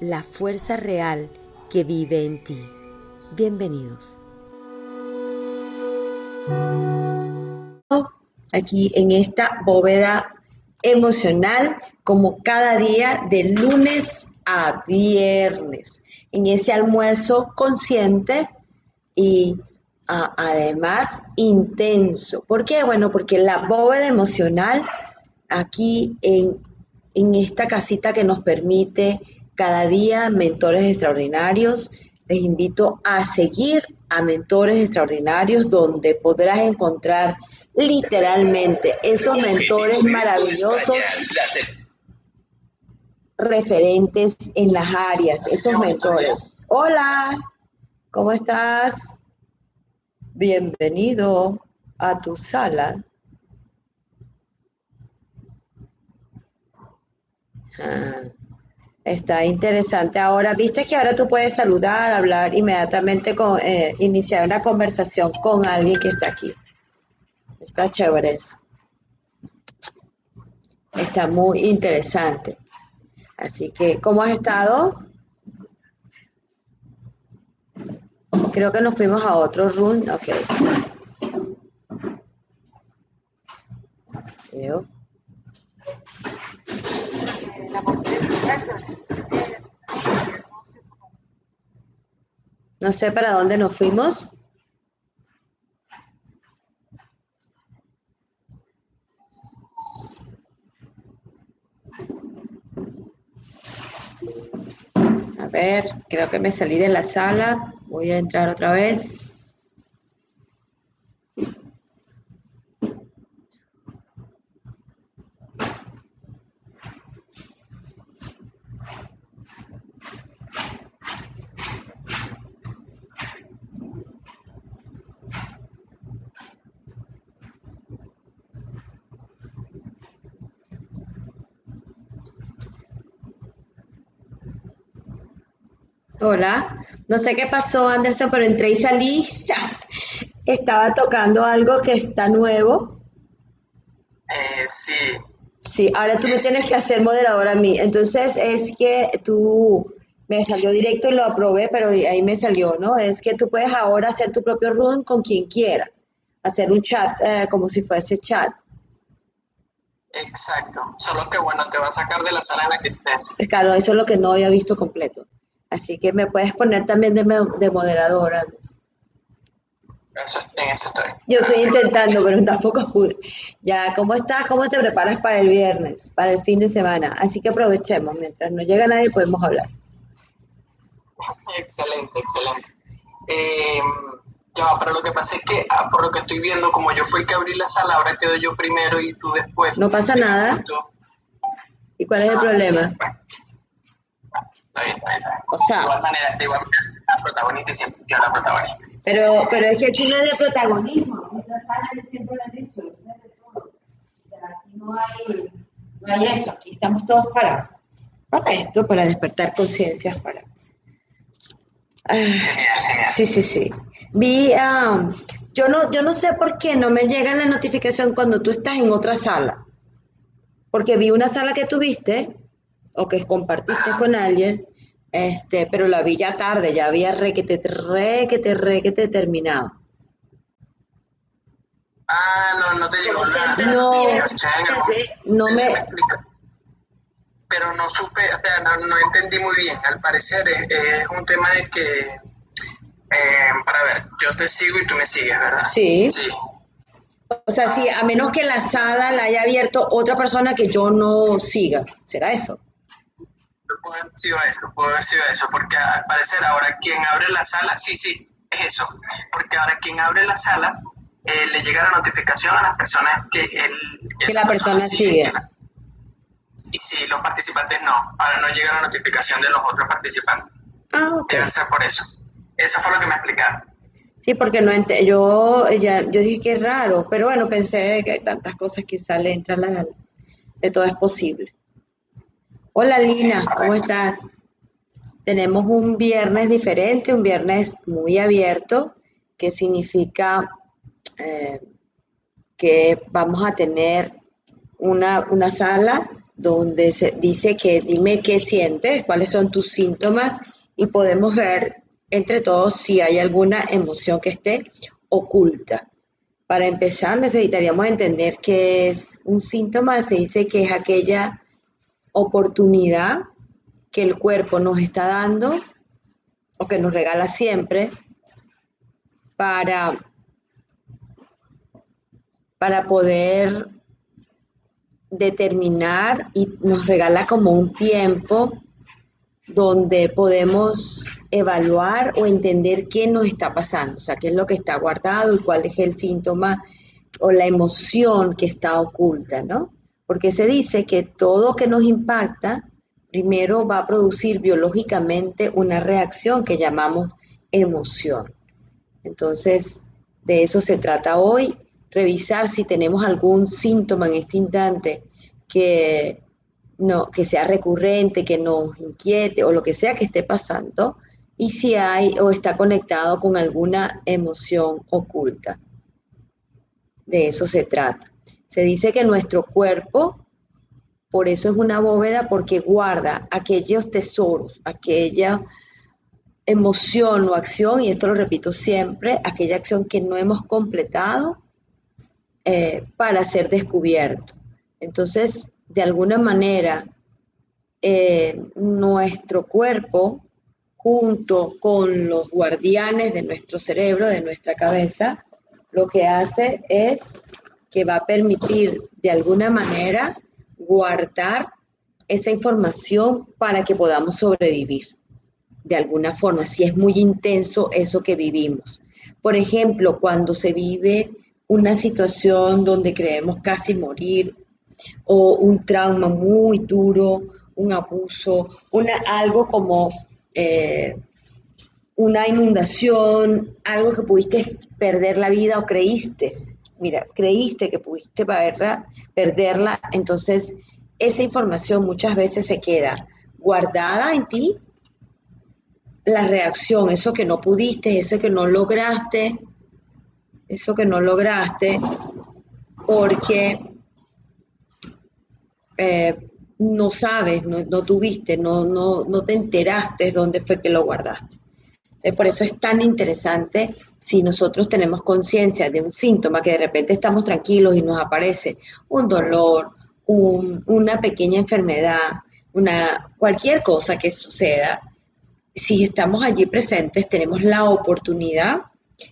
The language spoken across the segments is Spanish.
la fuerza real que vive en ti. Bienvenidos. Aquí en esta bóveda emocional como cada día de lunes a viernes, en ese almuerzo consciente y además intenso. ¿Por qué? Bueno, porque la bóveda emocional aquí en, en esta casita que nos permite cada día mentores extraordinarios, les invito a seguir a mentores extraordinarios donde podrás encontrar literalmente esos mentores maravillosos referentes en las áreas, esos mentores. Hola, ¿cómo estás? Bienvenido a tu sala. Ah, está interesante. Ahora, viste que ahora tú puedes saludar, hablar inmediatamente, eh, iniciar una conversación con alguien que está aquí. Está chévere eso. Está muy interesante. Así que, ¿cómo has estado? Creo que nos fuimos a otro room. Ok. No sé para dónde nos fuimos. A ver, creo que me salí de la sala. Voy a entrar otra vez. Hola, no sé qué pasó Anderson, pero entré y salí. Estaba tocando algo que está nuevo. Eh, sí. Sí, ahora tú me tienes que hacer moderador a mí. Entonces es que tú me salió directo y lo aprobé, pero ahí me salió, ¿no? Es que tú puedes ahora hacer tu propio room con quien quieras. Hacer un chat eh, como si fuese chat. Exacto. Solo que bueno, te va a sacar de la sala en la que estés. Claro, eso es lo que no había visto completo. Así que me puedes poner también de, de. Eso, en eso estoy. Yo estoy intentando, pero tampoco pude. Ya, ¿cómo estás? ¿Cómo te preparas para el viernes, para el fin de semana? Así que aprovechemos, mientras no llega nadie podemos hablar. Excelente, excelente. Eh, ya, pero lo que pasa es que, ah, por lo que estoy viendo, como yo fui el que abrí la sala, ahora quedo yo primero y tú después. No pasa nada. ¿Y cuál es el problema? O sea, de igual manera, de igual manera, la protagonista siempre yo la protagonista. Pero, pero es que aquí no es de protagonismo. Esta sala siempre lo han dicho. aquí no hay, no hay eso. Aquí estamos todos para, para esto, para despertar conciencias, para. Ah, sí, sí, sí. Vi, um, yo no, yo no sé por qué no me llega la notificación cuando tú estás en otra sala. Porque vi una sala que tuviste o que compartiste con alguien, este, pero la vi ya tarde, ya había re que te re que te re que te terminado. Ah, no, no te llegó nada. No, no me... Pero no supe, o sea, no, no, entendí muy bien. Al parecer es, un tema de que, eh, para ver, yo te sigo y tú me sigues, ¿verdad? Sí. Sí. O sea, sí, a menos que la sala la haya abierto otra persona que yo no siga. ¿Será eso? Puede haber sido eso, puede haber sido eso, porque al parecer ahora quien abre la sala, sí, sí, es eso, porque ahora quien abre la sala eh, le llega la notificación a las personas que, el, que la persona, sigue. y sí, los participantes no, ahora no llega la notificación de los otros participantes. Ah, ok. Debe ser por eso. Eso fue lo que me explicaron. Sí, porque no yo ya yo dije que es raro, pero bueno, pensé que hay tantas cosas que salen entre las de todo es posible. Hola Lina, ¿cómo estás? Tenemos un viernes diferente, un viernes muy abierto, que significa eh, que vamos a tener una, una sala donde se dice que dime qué sientes, cuáles son tus síntomas y podemos ver entre todos si hay alguna emoción que esté oculta. Para empezar, necesitaríamos entender que es un síntoma, se dice que es aquella oportunidad que el cuerpo nos está dando o que nos regala siempre para, para poder determinar y nos regala como un tiempo donde podemos evaluar o entender qué nos está pasando, o sea, qué es lo que está guardado y cuál es el síntoma o la emoción que está oculta, ¿no? Porque se dice que todo que nos impacta primero va a producir biológicamente una reacción que llamamos emoción. Entonces, de eso se trata hoy, revisar si tenemos algún síntoma en este instante que no, que sea recurrente, que nos inquiete o lo que sea que esté pasando, y si hay o está conectado con alguna emoción oculta. De eso se trata. Se dice que nuestro cuerpo, por eso es una bóveda, porque guarda aquellos tesoros, aquella emoción o acción, y esto lo repito siempre, aquella acción que no hemos completado eh, para ser descubierto. Entonces, de alguna manera eh, nuestro cuerpo junto con los guardianes de nuestro cerebro, de nuestra cabeza, lo que hace es que va a permitir de alguna manera guardar esa información para que podamos sobrevivir de alguna forma, si es muy intenso eso que vivimos. Por ejemplo, cuando se vive una situación donde creemos casi morir o un trauma muy duro, un abuso, una, algo como eh, una inundación, algo que pudiste perder la vida o creíste, mira, creíste que pudiste perderla, perderla, entonces esa información muchas veces se queda guardada en ti, la reacción, eso que no pudiste, eso que no lograste, eso que no lograste, porque eh, no sabes, no, tuviste, no, te enteraste dónde fue que lo guardaste. Eh, por eso es tan interesante si nosotros tenemos conciencia de un síntoma que de repente estamos tranquilos y nos aparece un dolor, una pequeña enfermedad, una, cualquier cosa que suceda, si estamos allí presentes tenemos la oportunidad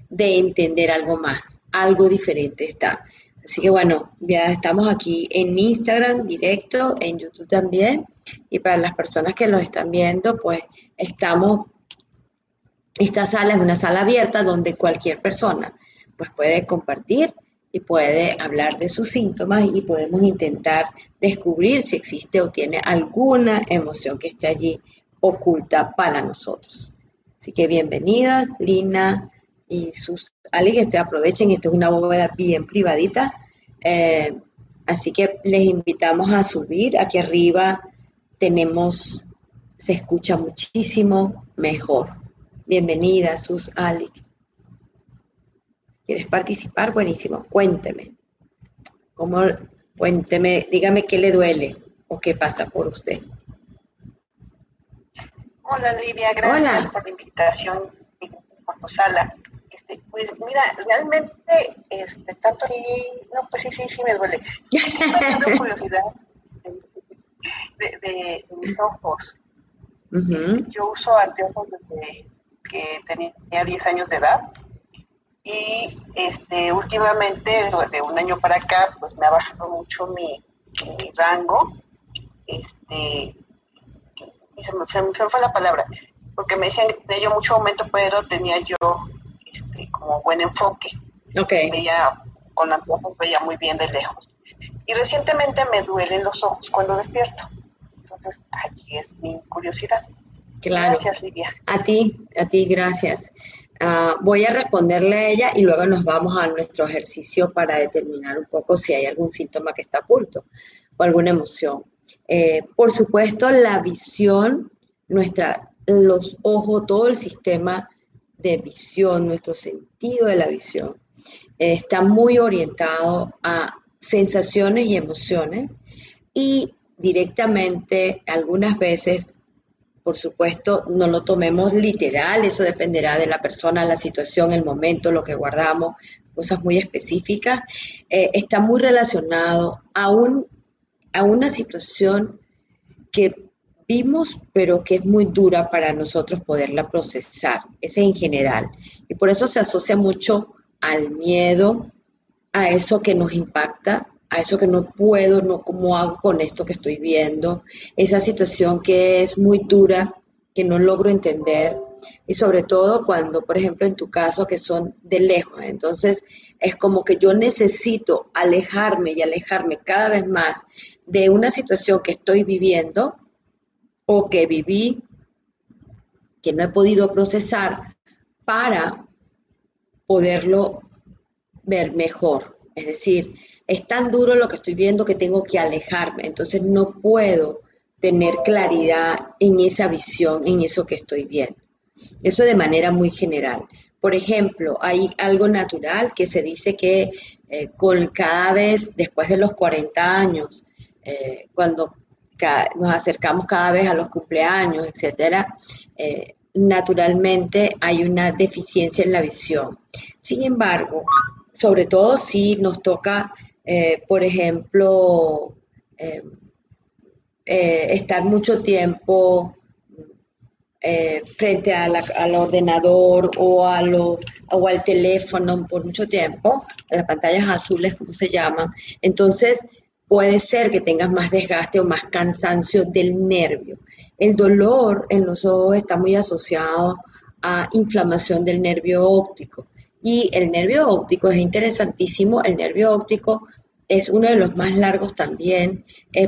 de entender algo más, algo diferente está. Así que bueno, ya estamos aquí en Instagram directo, en YouTube también. Y para las personas que lo están viendo, pues estamos, esta sala es una sala abierta donde cualquier persona pues puede compartir y puede hablar de sus síntomas y podemos intentar descubrir si existe o tiene alguna emoción que esté allí oculta para nosotros. Así que bienvenidas, Lina, y sus alguien que aprovechen. Esta es una bóveda bien privadita. Eh, así que les invitamos a subir. Aquí arriba tenemos, se escucha muchísimo mejor. Bienvenida, sus Ali. ¿Quieres participar? Buenísimo. Cuénteme. ¿Cómo? Cuénteme, dígame qué le duele o qué pasa por usted. Hola Lidia, gracias por la invitación y por tu sala. Este, pues mira, realmente, este, tanto así, no, pues sí, sí, sí me duele. Tengo curiosidad de, mis ojos. Yo uso anteojos desde que tenía 10 años de edad y este últimamente, de un año para acá, pues me ha bajado mucho mi, rango, este, y se me, se me, fue la palabra, porque me decían que tenía yo mucho aumento, pero tenía yo este, como buen enfoque. Okay. Veía, con la veía muy bien de lejos. Y recientemente me duelen los ojos cuando despierto. Entonces, allí es mi curiosidad. Gracias, Lidia. A ti, a ti, gracias. Ah, voy a responderle a ella y luego nos vamos a nuestro ejercicio para determinar un poco si hay algún síntoma que está oculto o alguna emoción. Eh, por supuesto, la visión, nuestra, los ojos, todo el sistema de visión, nuestro sentido de la visión, eh, está muy orientado a sensaciones y emociones y directamente algunas veces por supuesto, no lo tomemos literal, eso dependerá de la persona, la situación, el momento, lo que guardamos, cosas muy específicas. Eh, está muy relacionado a, un, a una situación que vimos, pero que es muy dura para nosotros poderla procesar. Ese en general. Y por eso se asocia mucho al miedo, a eso que nos impacta, a eso que no puedo, no cómo hago con esto que estoy viendo, esa situación que es muy dura, que no logro entender, y sobre todo cuando, por ejemplo, en tu caso, que son de lejos, entonces es como que yo necesito alejarme y alejarme cada vez más de una situación que estoy viviendo o que viví, que no he podido procesar, para poderlo ver mejor. Es decir, es tan duro lo que estoy viendo que tengo que alejarme, entonces no puedo tener claridad en esa visión, en eso que estoy viendo. Eso de manera muy general. Por ejemplo, hay algo natural que se dice que eh, con cada vez después de los 40 años, eh, cuando nos acercamos cada vez a los cumpleaños, etcétera, eh, naturalmente hay una deficiencia en la visión. Sin embargo, sobre todo si nos toca eh, por ejemplo, eh, eh, estar mucho tiempo frente al ordenador o, a lo, o al teléfono por mucho tiempo, las pantallas azules, como se llaman, entonces puede ser que tengas más desgaste o más cansancio del nervio. El dolor en los ojos está muy asociado a inflamación del nervio óptico. Y el nervio óptico es interesantísimo. El nervio óptico es uno de los más largos también.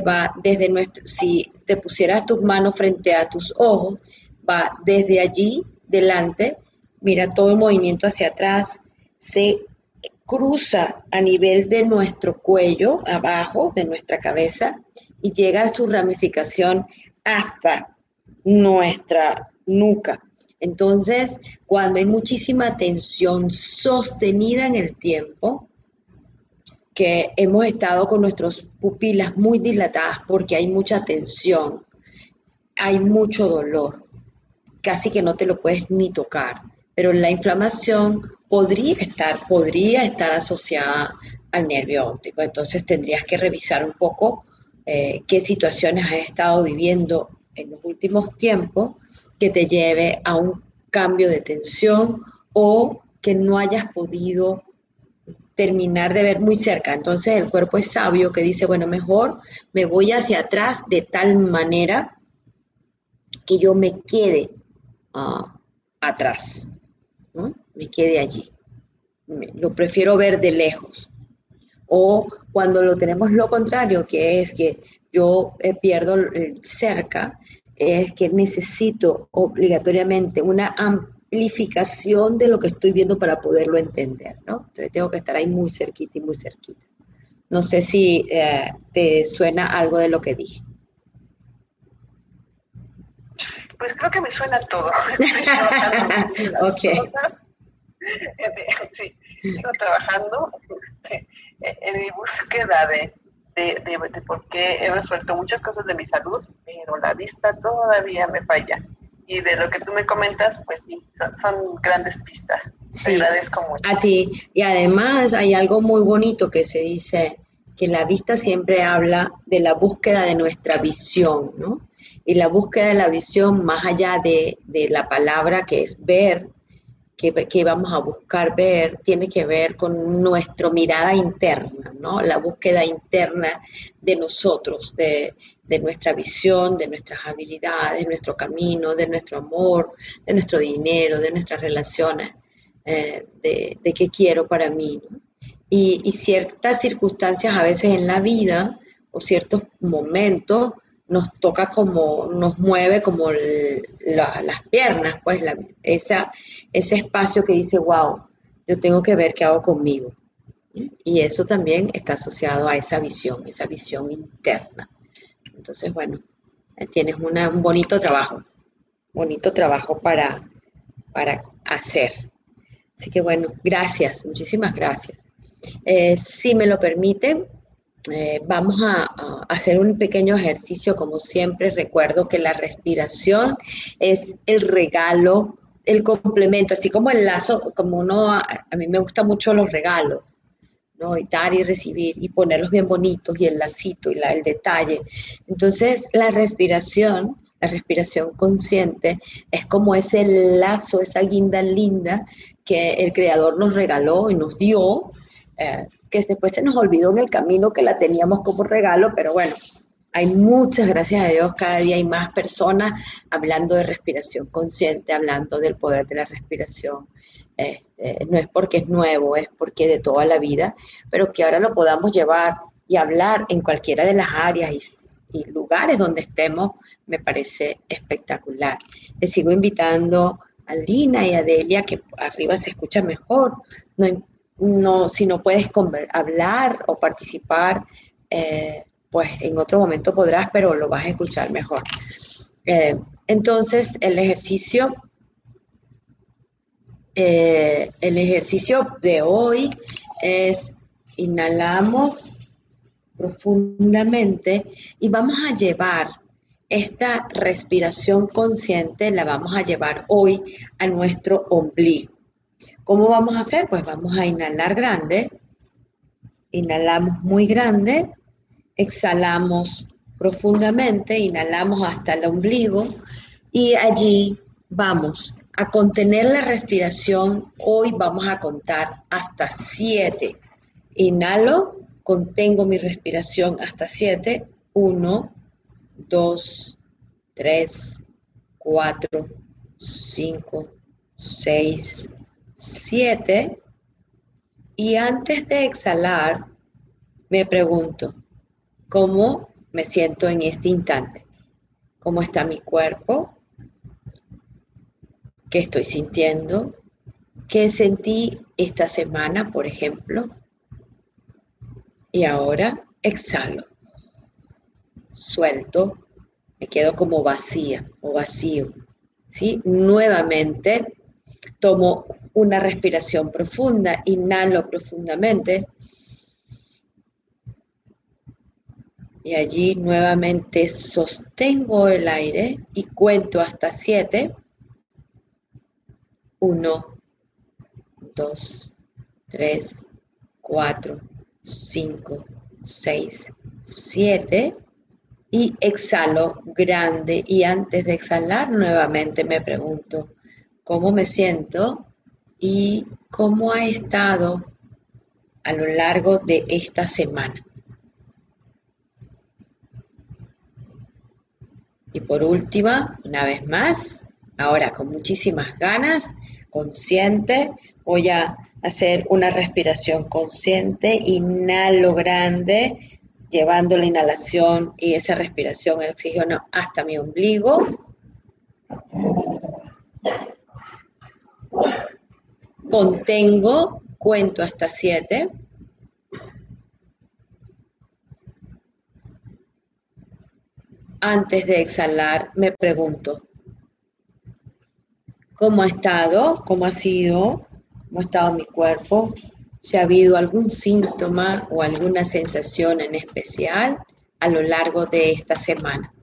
Va desde nuestro, si te pusieras tus manos frente a tus ojos, va desde allí, delante, mira todo el movimiento hacia atrás, se cruza a nivel de nuestro cuello, abajo de nuestra cabeza, y llega a su ramificación hasta nuestra nuca. Entonces, cuando hay muchísima tensión sostenida en el tiempo, que hemos estado con nuestras pupilas muy dilatadas porque hay mucha tensión, hay mucho dolor, casi que no te lo puedes ni tocar, pero la inflamación podría estar, podría estar asociada al nervio óptico, entonces tendrías que revisar un poco eh, qué situaciones has estado viviendo en los últimos tiempos que te lleve a un cambio de tensión o que no hayas podido terminar de ver muy cerca. Entonces el cuerpo es sabio que dice, bueno, mejor me voy hacia atrás de tal manera que yo me quede ah, atrás, me quede allí. lo prefiero ver de lejos. O cuando lo tenemos lo contrario, que es que yo eh, pierdo cerca, es que necesito obligatoriamente una amplificación de lo que estoy viendo para poderlo entender, ¿no? Entonces tengo que estar ahí muy cerquita y muy cerquita. No sé si eh, te suena algo de lo que dije. Pues creo que me suena todo. ok. sí, estoy trabajando este, en mi búsqueda de, de, de, por qué he resuelto muchas cosas de mi salud, pero la vista todavía me falla y de lo que tú me comentas, pues sí, son, grandes pistas. Sí, Te agradezco mucho. A ti. Y además hay algo muy bonito que se dice, que la vista siempre habla de la búsqueda de nuestra visión, ¿no? Y la búsqueda de la visión, más allá de, de la palabra que es ver, que, vamos a buscar ver tiene que ver con nuestra mirada interna, ¿no? La búsqueda interna de nosotros, de, nuestra visión, de nuestras habilidades, de nuestro camino, de nuestro amor, de nuestro dinero, de nuestras relaciones, eh, de, qué quiero para mí. Y ciertas circunstancias a veces en la vida o ciertos momentos nos toca como, nos mueve como las piernas, pues esa, ese espacio que dice, wow, yo tengo que ver qué hago conmigo. Y eso también está asociado a esa visión, esa visión interna. Entonces, bueno, tienes un bonito trabajo, bonito trabajo para, para hacer. Así que bueno, gracias, muchísimas gracias. Eh, si me lo permiten, eh, vamos a, hacer un pequeño ejercicio, como siempre. Recuerdo que la respiración es el regalo, el complemento, así como el lazo, como uno, a, mí me gustan mucho los regalos, ¿no? Y dar y recibir y ponerlos bien bonitos y el lacito y el detalle. Entonces, la respiración, la respiración consciente, es como ese lazo, esa guinda linda que el Creador nos regaló y nos dio. Eh, que después se nos olvidó en el camino que la teníamos como regalo, pero bueno, hay muchas, gracias a Dios, cada día hay más personas hablando de respiración consciente, hablando del poder de la respiración. Este, no es porque es nuevo, es porque de toda la vida, pero que ahora lo podamos llevar y hablar en cualquiera de las áreas y, y lugares donde estemos, me parece espectacular. Les sigo invitando a Lina y a Delia, que arriba se escucha mejor, no, no, si no puedes hablar o participar, eh, pues en otro momento podrás, pero lo vas a escuchar mejor. Eh, entonces, el ejercicio, eh, el ejercicio de hoy es inhalamos profundamente y vamos a llevar esta respiración consciente, la vamos a llevar hoy a nuestro ombligo. ¿Cómo vamos a hacer? Pues vamos a inhalar grande, inhalamos muy grande, exhalamos profundamente, inhalamos hasta el ombligo y allí vamos a contener la respiración. Hoy vamos a contar hasta 7. Inhalo, contengo mi respiración hasta 7. 1, 2, 3, 4, 5, 6, Siete, y antes de exhalar, me pregunto, ¿cómo me siento en este instante? ¿Cómo está mi cuerpo? ¿Qué estoy sintiendo? ¿Qué sentí esta semana, por ejemplo? Y ahora exhalo, suelto, me quedo como vacía o vacío. ¿sí? Nuevamente tomo una respiración profunda, inhalo profundamente. Y allí nuevamente sostengo el aire y cuento hasta siete. Uno, dos, tres, cuatro, cinco, seis, siete. Y exhalo grande. Y antes de exhalar nuevamente me pregunto, ¿cómo me siento? Y cómo ha estado a lo largo de esta semana. Y por última, una vez más, ahora con muchísimas ganas, consciente, voy a hacer una respiración consciente, inhalo grande, llevando la inhalación y esa respiración de oxígeno hasta mi ombligo contengo, cuento hasta siete. Antes de exhalar, me pregunto, ¿cómo ha estado? ¿Cómo ha sido? ¿Cómo ha estado mi cuerpo? Si ha habido algún síntoma o alguna sensación en especial a lo largo de esta semana.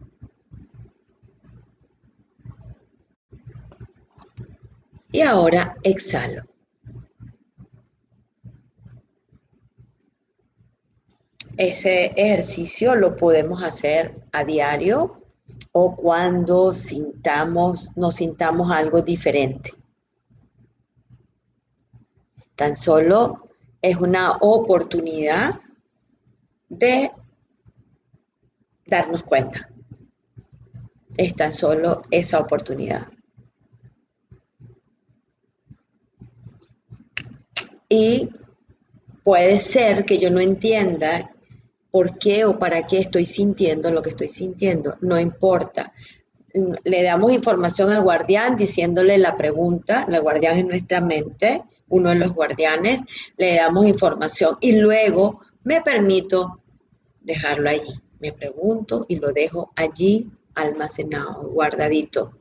Y ahora exhalo. Ese ejercicio lo podemos hacer a diario o cuando sintamos, nos sintamos algo diferente. Tan solo es una oportunidad de darnos cuenta. Es tan solo esa oportunidad. Y puede ser que yo no entienda por qué o para qué estoy sintiendo lo que estoy sintiendo. No importa. Le damos información al guardián diciéndole la pregunta, el guardián es nuestra mente, uno de los guardianes, le damos información y luego me permito dejarlo allí. Me pregunto y lo dejo allí almacenado, guardadito.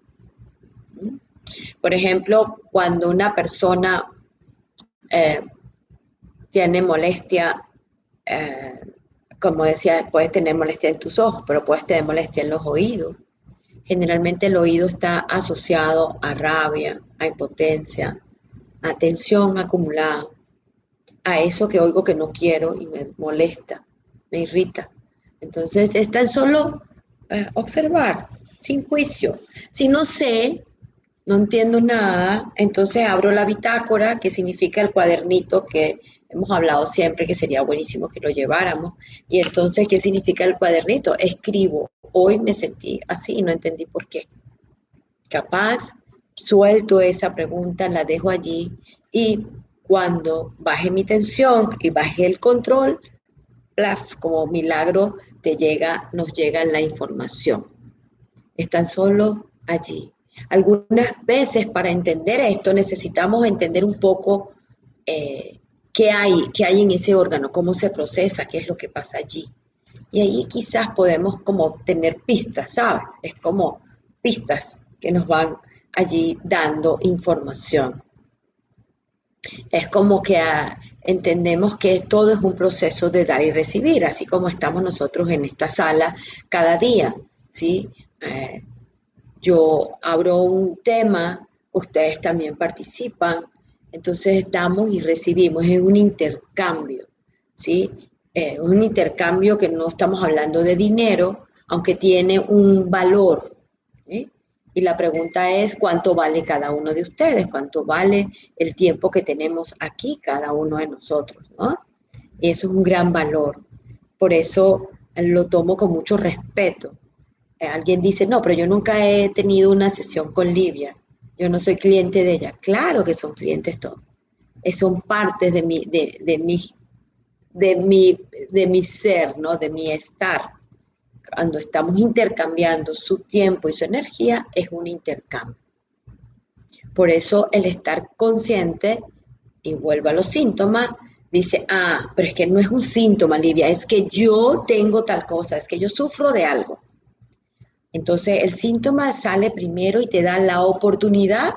Por ejemplo, cuando una persona eh, tiene molestia, eh, como decía, puedes tener molestia en tus ojos, pero puedes tener molestia en los oídos. Generalmente el oído está asociado a rabia, a impotencia, a tensión acumulada, a eso que oigo que no quiero y me molesta, me irrita. Entonces es tan solo eh, observar, sin juicio. Si no sé, no entiendo nada, entonces abro la bitácora, que significa el cuadernito que hemos hablado siempre que sería buenísimo que lo lleváramos. Y entonces, ¿qué significa el cuadernito? Escribo, hoy me sentí así y no entendí por qué. Capaz, suelto esa pregunta, la dejo allí y cuando baje mi tensión y baje el control, como milagro, te llega, nos llega la información. Están solo allí. Algunas veces para entender esto necesitamos entender un poco eh, qué, hay, qué hay en ese órgano, cómo se procesa, qué es lo que pasa allí. Y ahí quizás podemos como tener pistas, ¿sabes? Es como pistas que nos van allí dando información. Es como que ah, entendemos que todo es un proceso de dar y recibir, así como estamos nosotros en esta sala cada día, ¿sí? Eh, yo abro un tema, ustedes también participan, entonces damos y recibimos, es un intercambio, ¿sí? Eh, un intercambio que no estamos hablando de dinero, aunque tiene un valor. Y la pregunta es, ¿cuánto vale cada uno de ustedes? ¿Cuánto vale el tiempo que tenemos aquí cada uno de nosotros? ¿no? Eso es un gran valor. Por eso lo tomo con mucho respeto. Eh, alguien dice, no, pero yo nunca he tenido una sesión con Livia, yo no soy cliente de ella. Claro que son clientes todos. Son partes de mi, de, de mi, de mi, de mi ser, ¿no? De mi estar. Cuando estamos intercambiando su tiempo y su energía, es un intercambio. Por eso el estar consciente, y vuelvo a los síntomas, dice, ah, pero es que no es un síntoma, Livia, es que yo tengo tal cosa, es que yo sufro de algo. Entonces el síntoma sale primero y te da la oportunidad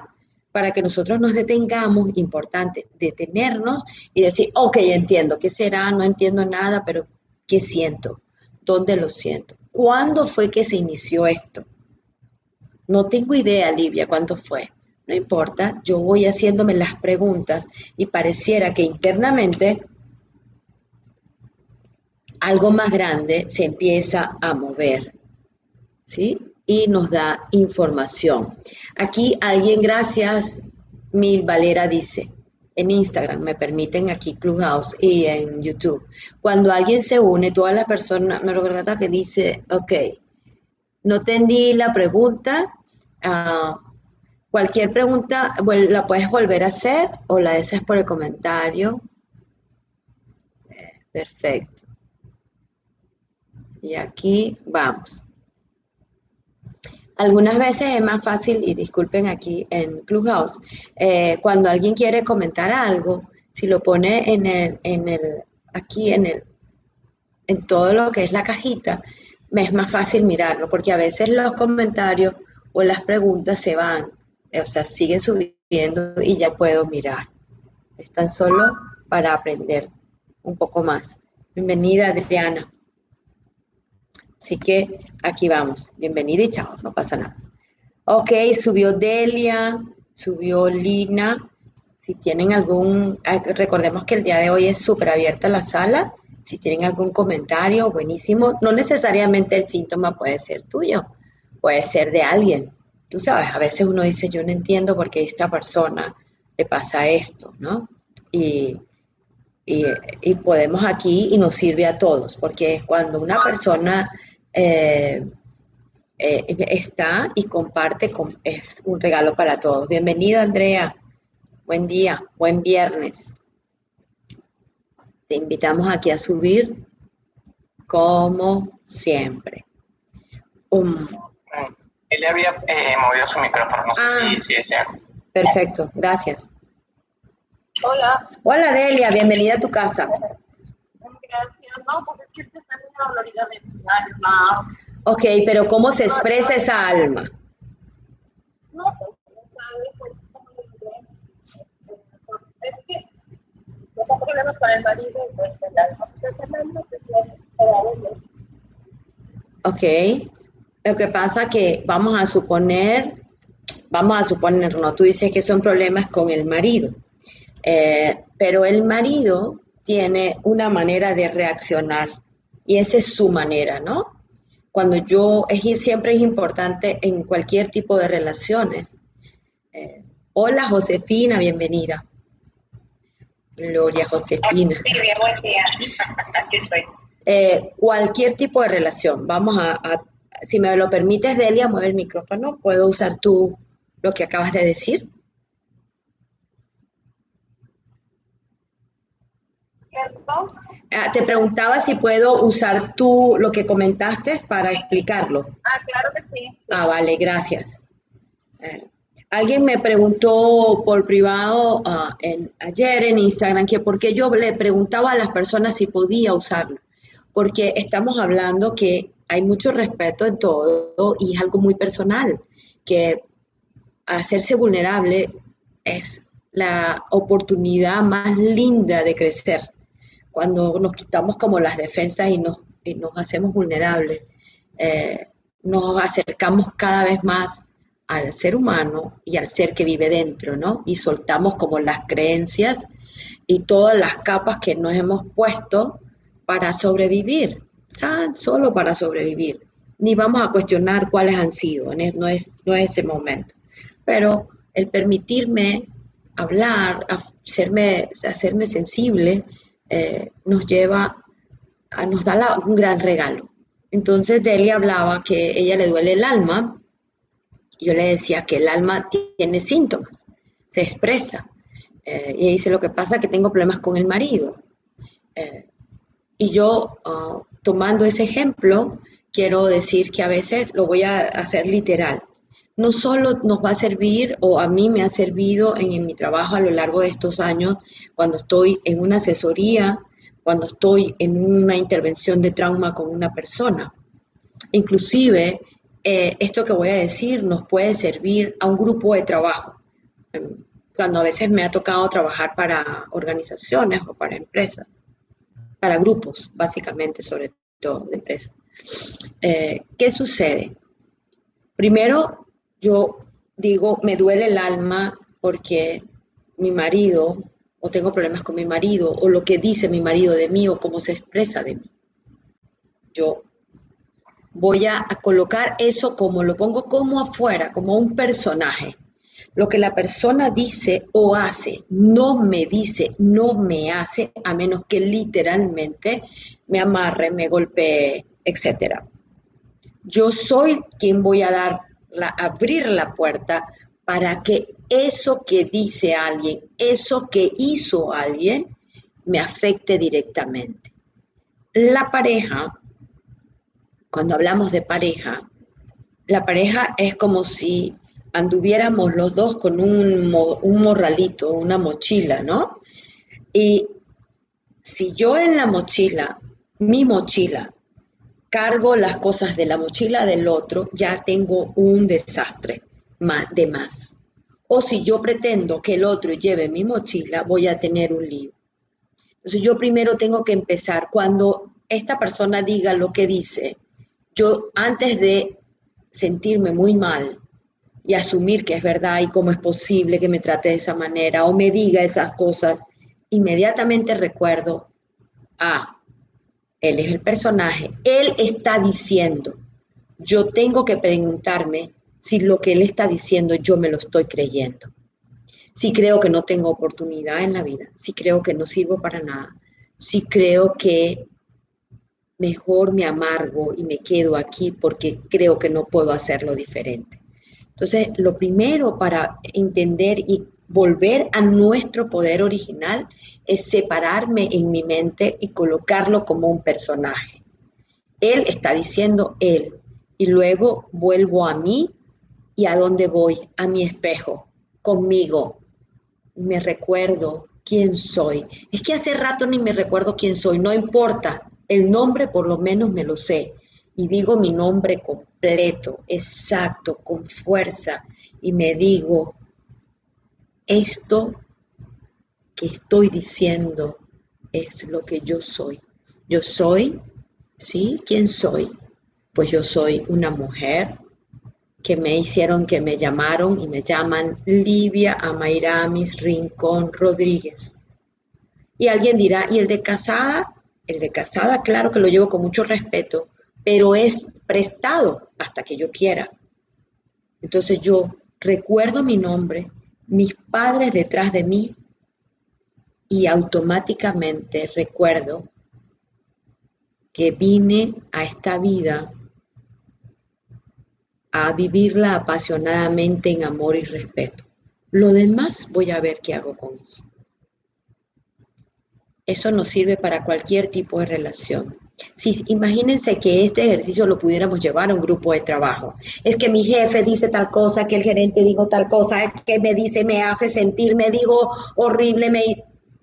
para que nosotros nos detengamos, importante, detenernos y decir, ok, entiendo, ¿qué será? No entiendo nada, pero ¿qué siento? ¿Dónde lo siento? ¿Cuándo fue que se inició esto? No tengo idea, Livia, cuándo fue. No importa, yo voy haciéndome las preguntas y pareciera que internamente algo más grande se empieza a mover. ¿Sí? Y nos da información. Aquí alguien, gracias, Mil Valera dice, en Instagram, me permiten aquí Clubhouse y en YouTube. Cuando alguien se une, toda la persona, me recuerda que dice, ok, no entendí la pregunta, ah, cualquier pregunta la puedes volver a hacer o la deseas por el comentario. Perfecto. Y aquí vamos. Algunas veces es más fácil, y disculpen aquí en Clubhouse, eh, cuando alguien quiere comentar algo, si lo pone en el, en el, aquí en el, en todo lo que es la cajita, es más fácil mirarlo, porque a veces los comentarios o las preguntas se van, o sea, siguen subiendo y ya puedo mirar. Están solo para aprender un poco más. Bienvenida, Adriana. Así que aquí vamos. Bienvenida y chao, no pasa nada. Ok, subió Delia, subió Lina. Si tienen algún, ah, recordemos que el día de hoy es súper abierta la sala. Si tienen algún comentario, buenísimo. No necesariamente el síntoma puede ser tuyo, puede ser de alguien. Tú sabes, a veces uno dice, yo no entiendo por qué a esta persona le pasa esto, ¿no? Y, y podemos aquí y nos sirve a todos, porque cuando una persona eh, eh, está y comparte, con, es un regalo para todos. Bienvenido, Andrea. Buen día, buen viernes. Te invitamos aquí a subir como siempre. Um. Él había eh, movido su micrófono, no sé si, si ah. Perfecto, gracias. Hola. Hola Delia, bienvenida a tu casa. Gracias. No, es que esta es una doloridad de mi alma. Ok, pero ¿cómo se expresa esa alma? No, pues, es que no son problemas para el marido, pues el alma pues es el alma, Ok, lo que pasa que vamos a suponer, vamos a suponer, no, tú dices que son problemas con el marido, eh, pero el marido tiene una manera de reaccionar y esa es su manera, ¿no? Cuando yo, es, siempre es importante en cualquier tipo de relaciones. Eh, hola Josefina, bienvenida. Gloria Josefina. Sí, bien, buen día. Aquí estoy. Eh, cualquier tipo de relación. Vamos a, si me lo permites, Delia, mueve el micrófono. ¿Puedo usar tú lo que acabas de decir? Ah, te preguntaba si puedo usar tú lo que comentaste para explicarlo. Ah, claro que sí. Ah, vale, gracias. Eh, alguien me preguntó por privado ah, ayer en Instagram que por qué yo le preguntaba a las personas si podía usarlo. Porque estamos hablando que hay mucho respeto en todo y es algo muy personal, que hacerse vulnerable es la oportunidad más linda de crecer cuando nos quitamos como las defensas y nos, nos hacemos vulnerables, eh, nos acercamos cada vez más al ser humano y al ser que vive dentro, ¿no? Y soltamos como las creencias y todas las capas que nos hemos puesto para sobrevivir, solo para sobrevivir. Ni vamos a cuestionar cuáles han sido, no es, no es ese momento. Pero el permitirme hablar, hacerme, hacerme sensible, eh, nos lleva, a, nos da un gran regalo. Entonces Delia hablaba que ella le duele el alma. Yo le decía que el alma tiene síntomas, se expresa. Eh, y dice, lo que pasa es que tengo problemas con el marido. Eh, y yo, ah, tomando ese ejemplo, quiero decir que a veces lo voy a hacer literal. No solo nos va a servir, o a mí me ha servido en mi trabajo a lo largo de estos años, cuando estoy en una asesoría, cuando estoy en una intervención de trauma con una persona. Inclusive, eh, esto que voy a decir nos puede servir a un grupo de trabajo. Em, cuando a veces me ha tocado trabajar para organizaciones o para empresas, para grupos, básicamente, sobre todo de empresas. Eh, ¿Qué sucede? Primero, yo digo, me duele el alma porque mi marido o tengo problemas con mi marido, o lo que dice mi marido de mí, o cómo se expresa de mí. Yo voy a, colocar eso como lo pongo como afuera, como un personaje. Lo que la persona dice o hace, no me dice, no me hace, a menos que literalmente me amarre, me golpee, etc. Yo soy quien voy a dar, abrir la puerta para que eso que dice alguien, eso que hizo alguien, me afecte directamente. La pareja, cuando hablamos de pareja, la pareja es como si anduviéramos los dos con un morralito, una mochila, ¿no? Y si yo en la mochila, mi mochila, cargo las cosas de la mochila del otro, ya tengo un desastre de más. O si yo pretendo que el otro lleve mi mochila, voy a tener un lío. Entonces yo primero tengo que empezar, cuando esta persona diga lo que dice, yo antes de sentirme muy mal y asumir que es verdad y cómo es posible que me trate de esa manera o me diga esas cosas, inmediatamente recuerdo, ah, él es el personaje, él está diciendo, yo tengo que preguntarme si lo que él está diciendo yo me lo estoy creyendo. Si creo que no tengo oportunidad en la vida, si creo que no sirvo para nada, si creo que mejor me amargo y me quedo aquí porque creo que no puedo hacerlo diferente. Entonces, lo primero para entender y volver a nuestro poder original es separarme en mi mente y colocarlo como un personaje. Él está diciendo Él. Y luego vuelvo a mí y a dónde voy, a mi espejo, conmigo. Me recuerdo quién soy. Es que hace rato ni me recuerdo quién soy, no importa. El nombre por lo menos me lo sé. Y digo mi nombre completo, exacto, con fuerza. Y me digo, esto que estoy diciendo es lo que yo soy. Yo soy, ¿sí? ¿Quién soy? Pues yo soy una mujer que me hicieron, que me llamaron y me llaman Livia Amairamis Rincón Rodríguez. Y alguien dirá, ¿y el de casada? El de casada, claro que lo llevo con mucho respeto, pero es prestado hasta que yo quiera. Entonces yo recuerdo mi nombre, mis padres detrás de mí y automáticamente recuerdo que vine a esta vida a vivirla apasionadamente en amor y respeto. Lo demás voy a ver qué hago con eso. Eso nos sirve para cualquier tipo de relación. Si, imagínense que este ejercicio lo pudiéramos llevar a un grupo de trabajo. Es que mi jefe dice tal cosa, que el gerente dijo tal cosa, es que me dice, me hace sentir, me digo horrible, me...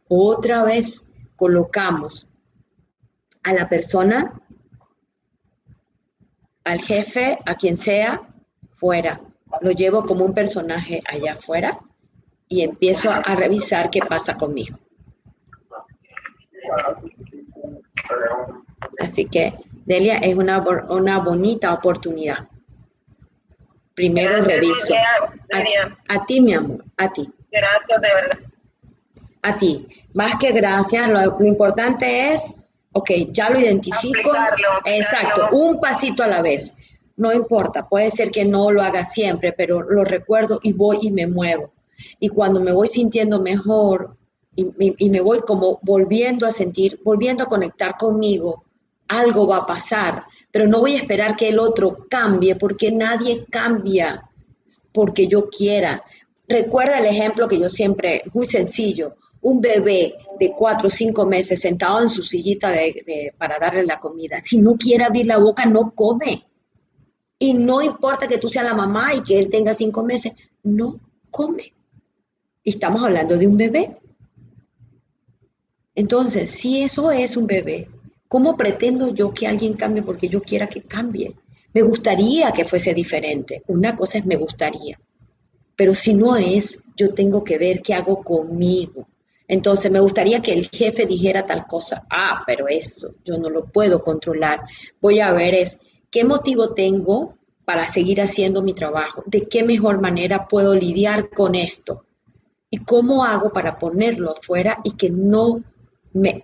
Otra vez colocamos a la persona al jefe, a quien sea, fuera. Lo llevo como un personaje allá afuera y empiezo a, revisar qué pasa conmigo. Así que, Delia, es una, una bonita oportunidad. Primero reviso. A, ti, mi amor, a ti. Gracias, de verdad. A ti. Más que gracias, lo importante es Ok, ya lo identifico. Exacto, un pasito a la vez. No importa, puede ser que no lo haga siempre, pero lo recuerdo y voy y me muevo. Y cuando me voy sintiendo mejor y, me voy como volviendo a sentir, volviendo a conectar conmigo, algo va a pasar, pero no voy a esperar que el otro cambie porque nadie cambia porque yo quiera. Recuerda el ejemplo que yo siempre, muy sencillo, un bebé de cuatro o cinco meses sentado en su sillita para darle la comida, si no quiere abrir la boca, no come. Y no importa que tú seas la mamá y que él tenga cinco meses, no come. Y estamos hablando de un bebé. Entonces, si eso es un bebé, ¿cómo pretendo yo que alguien cambie porque yo quiera que cambie? Me gustaría que fuese diferente. Una cosa es me gustaría. Pero si no es, yo tengo que ver qué hago conmigo. Entonces, me gustaría que el jefe dijera tal cosa. Ah, pero eso yo no lo puedo controlar. Voy a ver es qué motivo tengo para seguir haciendo mi trabajo, de qué mejor manera puedo lidiar con esto y cómo hago para ponerlo afuera y que no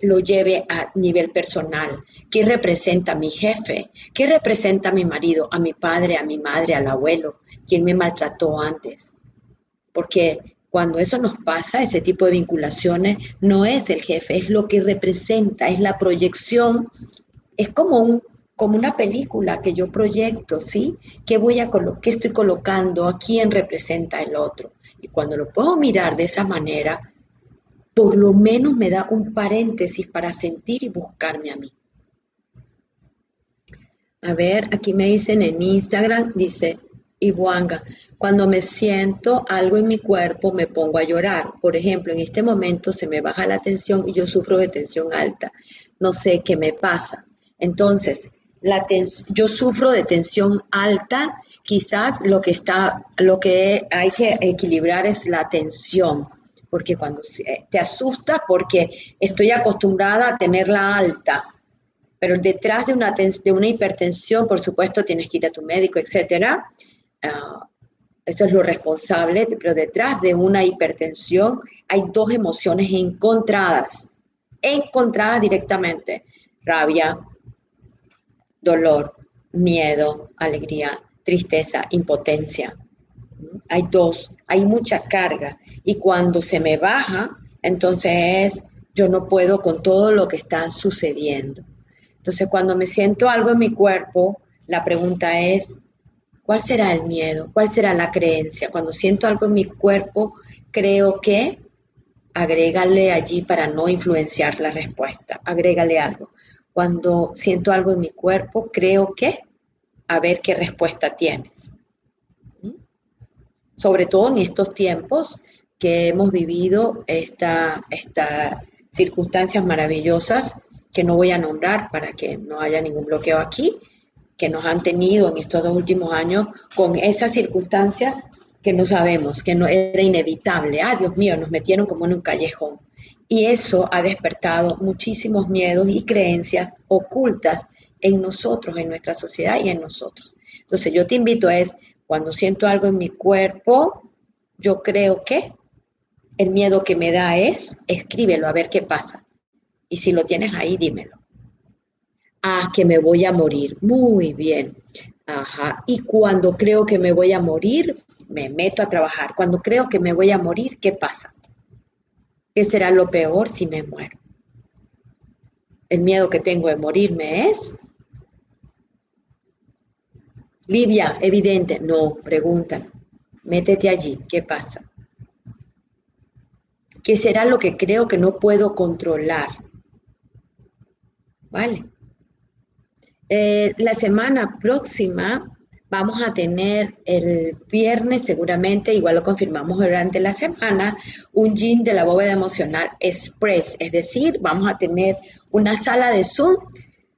lo lleve a nivel personal. ¿Qué representa mi jefe? ¿Qué representa a mi marido, a mi padre, a mi madre, al abuelo? ¿Quién me maltrató antes? Porque cuando eso nos pasa, ese tipo de vinculaciones, no es el jefe, es lo que representa, es la proyección, es como, un, como una película que yo proyecto, ¿sí? ¿Qué, voy a ¿Qué estoy colocando? ¿A quién representa el otro? Y cuando lo puedo mirar de esa manera, por lo menos me da un paréntesis para sentir y buscarme a mí. A ver, aquí me dicen en Instagram, dice Ibuanga, cuando me siento algo en mi cuerpo, me pongo a llorar. Por ejemplo, en este momento se me baja la tensión y yo sufro de tensión alta. No sé qué me pasa. Entonces, la yo sufro de tensión alta. Quizás lo que está, lo que hay que equilibrar es la tensión, porque cuando te asusta, porque estoy acostumbrada a tenerla alta, pero detrás de una, de una hipertensión, por supuesto, tienes que ir a tu médico, etcétera. Ah, eso es lo responsable, pero detrás de una hipertensión hay dos emociones encontradas, encontradas directamente, rabia, dolor, miedo, alegría, tristeza, impotencia. Hay dos, hay mucha carga y cuando se me baja, entonces yo no puedo con todo lo que está sucediendo. Entonces cuando me siento algo en mi cuerpo, la pregunta es, ¿Cuál será el miedo? ¿Cuál será la creencia? Cuando siento algo en mi cuerpo, creo que agrégale allí para no influenciar la respuesta. Agrégale algo. Cuando siento algo en mi cuerpo, creo que, a ver qué respuesta tienes. Sobre todo en estos tiempos que hemos vivido estas circunstancias maravillosas que no voy a nombrar para que no haya ningún bloqueo aquí, que nos han tenido en estos dos últimos años con esas circunstancias que no sabemos, que no era inevitable. Ah, Dios mío, nos metieron como en un callejón. Y eso ha despertado muchísimos miedos y creencias ocultas en nosotros, en nuestra sociedad y en nosotros. Entonces yo te invito es, cuando siento algo en mi cuerpo, yo creo que el miedo que me da es, escríbelo a ver qué pasa. Y si lo tienes ahí, dímelo. Ah, que me voy a morir. Muy bien. Ajá. Y cuando creo que me voy a morir, me meto a trabajar. Cuando creo que me voy a morir, ¿qué pasa? ¿Qué será lo peor si me muero? El miedo que tengo de morirme es... Livia, evidente. No, preguntan. Métete allí. ¿Qué pasa? ¿Qué será lo que creo que no puedo controlar? ¿Vale? Eh, la semana próxima vamos a tener el viernes, seguramente, igual lo confirmamos durante la semana, un gym de la bóveda emocional express, es decir, vamos a tener una sala de Zoom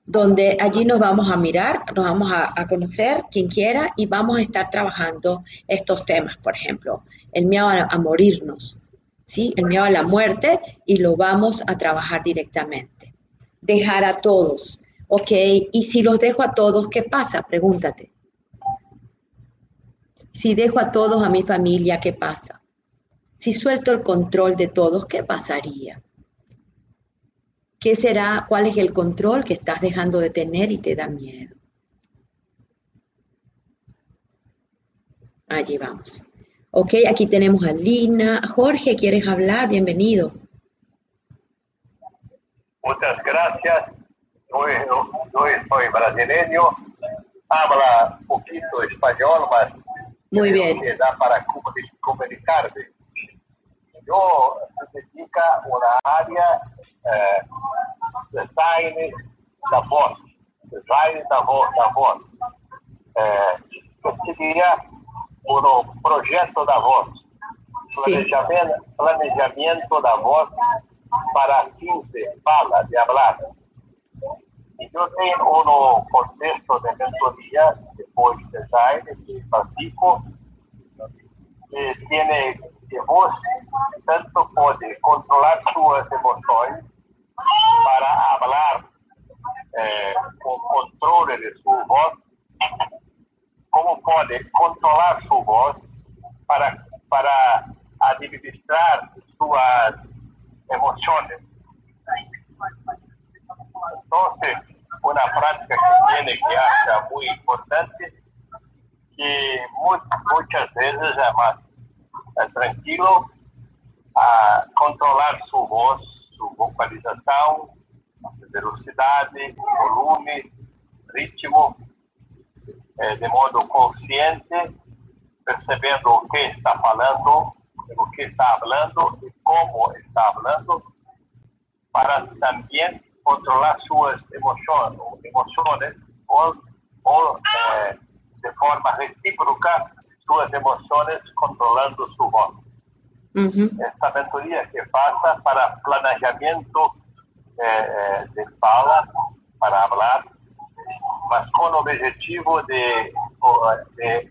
donde allí nos vamos a mirar, nos vamos a, conocer quien quiera y vamos a estar trabajando estos temas, por ejemplo, el miedo a morirnos, ¿sí? el miedo a la muerte y lo vamos a trabajar directamente. Dejar a todos, ok, y si los dejo a todos, ¿qué pasa? Pregúntate. Si dejo a todos a mi familia, ¿qué pasa? Si suelto el control de todos, ¿qué pasaría? ¿Qué será? ¿Cuál es el control que estás dejando de tener y te da miedo? Allí vamos. Ok, aquí tenemos a Lina. Jorge, ¿quieres hablar? Bienvenido. Muchas gracias. Yo, yo soy brasileño, habla un poquito español, mas muy bien. para comunicarme. Yo se dedica una área eh, design da voz, design da voz, da voz. Eh, que seria um projeto da voz, planejamento, planejamento da voz para fins de fala, de hablar. E eu tenho um contexto de mentoria depois de design que pratico que tem que você tanto pode controlar suas emoções para falar eh, com controle de sua voz, como pode controlar sua voz para, para administrar suas emoções. Entonces, una práctica que tiene que hacer muy importante, que muchas veces es más tranquilo a controlar su voz, su vocalización, velocidad, volumen, ritmo, eh, de modo consciente, percebendo o que está falando, o que está hablando y cómo está hablando, para también controlar emoções, emoções ou, ou é, de forma recíproca suas emoções controlando sua voz. Esta mentoria que passa para planejamento é, de fala, para falar, mas com o objetivo de, de,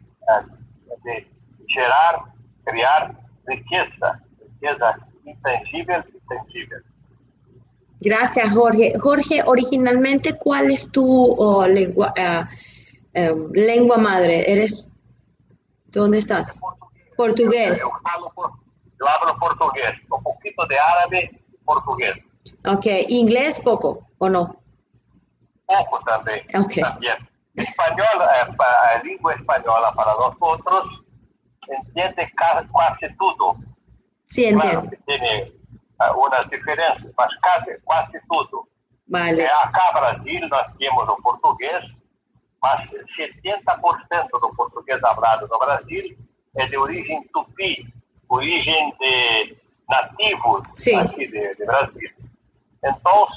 de gerar, criar riqueza, riqueza intangível e tangível. Gracias, Jorge. Jorge, originalmente, ¿cuál es tu lengua, uh, um, lengua madre? ¿Eres dónde estás? Portugués. Yo, yo, hablo portugués, un poquito de árabe y portugués. Ok, ¿inglés poco o no? Poco también. Okay. también. Español, eh, para, lengua española para nosotros, entiende casi, casi todo. Sí, entiendo. Claro tiene umas diferenças, mas quase, quase tudo. Vale. É, acá Brasil nós temos o português, mas 70% do português falado no Brasil é de origem tupi, origem de nativos aqui de, de Brasil. Então,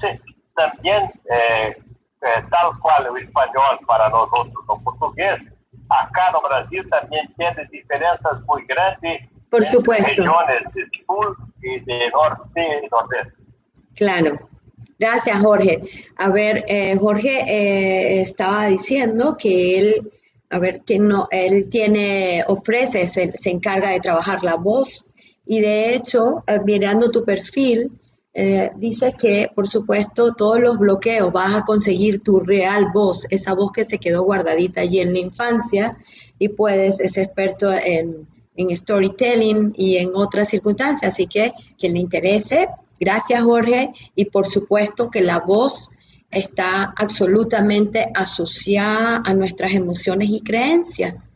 también, eh, eh, tal cual el español para nosotros o portugués, acá en Brasil también tiene diferencias muy grandes Por supuesto. regiones de sur y de norte y nordeste. Claro. Gracias, Jorge. A ver, eh, Jorge eh, estaba diciendo que él, a ver, que no, él tiene, ofrece, se, se encarga de trabajar la voz y de hecho, eh, mirando tu perfil, eh, dice que, por supuesto, todos los bloqueos vas a conseguir tu real voz, esa voz que se quedó guardadita allí en la infancia y puedes, es experto en, en storytelling y en otras circunstancias. Así que, quien le interese, gracias Jorge, y por supuesto que la voz está absolutamente asociada a nuestras emociones y creencias.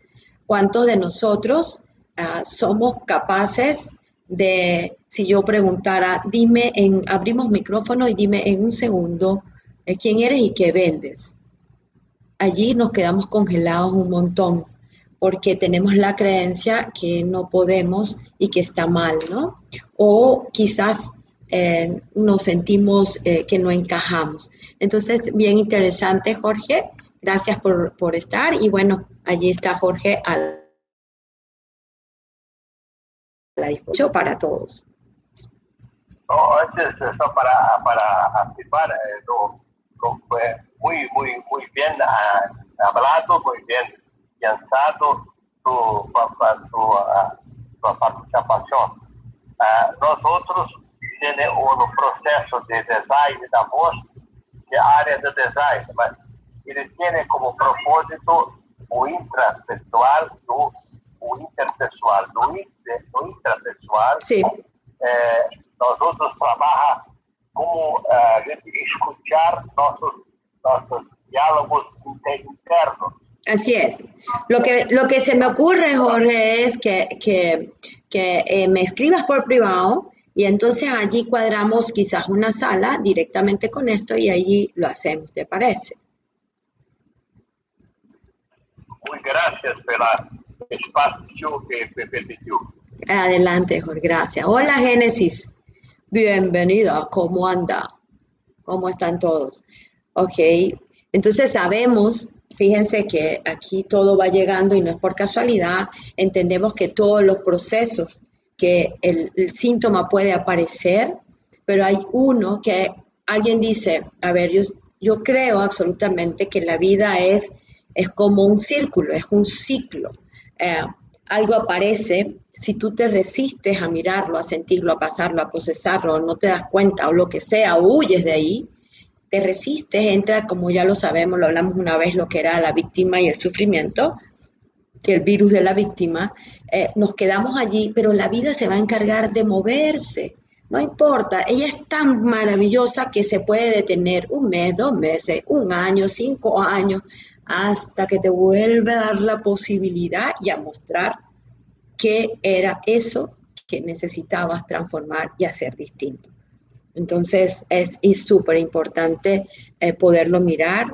¿Cuántos de nosotros uh, somos capaces de, si yo preguntara, dime, en, abrimos micrófono y dime en un segundo eh, quién eres y qué vendes. Allí nos quedamos congelados un montón porque tenemos la creencia que no podemos y que está mal, ¿no? O quizás eh, nos sentimos eh, que no encajamos. Entonces, bien interesante, Jorge. Gracias por, por estar. Y bueno, allí está Jorge al la disposición para todos. No, antes, só para, para afirmar, eh, no, no fue muy, muy, muy bien ah, hablado, muy bien pensado tu, tu participación. Uh, nosotros temos um processo de design da voz, que é a área do design, mas ele tem como propósito o intrapessoal do o interpessoal, no, no Sí, eh, nós outros trabalha como eh, escuchar nossos, nossos diálogos inter- internos. así es. Lo que, lo que se me ocurre, Jorge, es que, que, que eh, me escribas por privado y entonces allí cuadramos quizás una sala directamente con esto y allí lo hacemos, ¿te parece? Muito graças pela espaço que me permitiu. Adelante, Jorge, gracias. Hola, Génesis. Bienvenida, ¿cómo anda? ¿Cómo están todos? Ok, entonces sabemos, fíjense que aquí todo va llegando y no es por casualidad, entendemos que todos los procesos que el, el síntoma puede aparecer, pero hay uno que alguien dice, a ver, yo, yo creo absolutamente que la vida es, es como un círculo, es un ciclo. Eh, algo aparece, si tú te resistes a mirarlo, a sentirlo, a pasarlo, a procesarlo, no te das cuenta o lo que sea, o huyes de ahí, te resistes, entra, como ya lo sabemos, lo hablamos una vez, lo que era la víctima y el sufrimiento, que el virus de la víctima, eh, nos quedamos allí, pero la vida se va a encargar de moverse. No importa, ella es tan maravillosa que se puede detener un mes, dos meses, un año, cinco años, hasta que te vuelve a dar la posibilidad y a mostrar qué era eso que necesitabas transformar y hacer distinto. Entonces es súper importante eh, poderlo mirar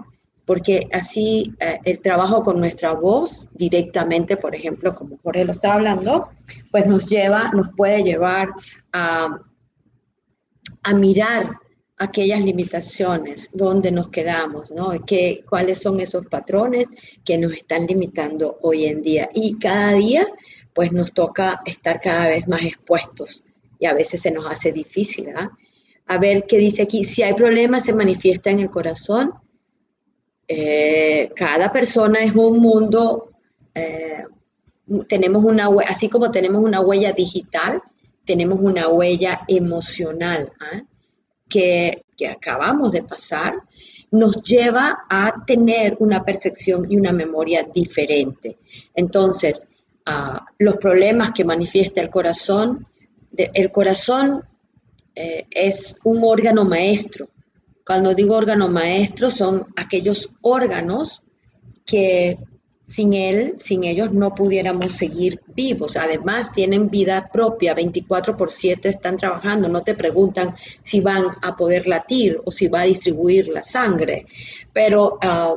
porque así eh, el trabajo con nuestra voz directamente, por ejemplo, como Jorge lo estaba hablando, pues nos lleva, nos puede llevar a, a mirar aquellas limitaciones, donde nos quedamos, ¿no? ¿Qué, ¿Cuáles son esos patrones que nos están limitando hoy en día? Y cada día, pues nos toca estar cada vez más expuestos y a veces se nos hace difícil, ¿verdad? A ver qué dice aquí, si hay problemas se manifiesta en el corazón. Eh, cada persona es un mundo, eh, tenemos una, así como tenemos una huella digital, tenemos una huella emocional. ¿ah? Que, acabamos de pasar nos lleva a tener una percepción y una memoria diferente. Entonces, ah, los problemas que manifiesta el corazón, el corazón eh, es un órgano maestro. Cuando digo órgano maestro, son aquellos órganos que sin él, sin ellos no pudiéramos seguir vivos. Además, tienen vida propia, 24 por 7 están trabajando, no te preguntan si van a poder latir o si va a distribuir la sangre, pero ah,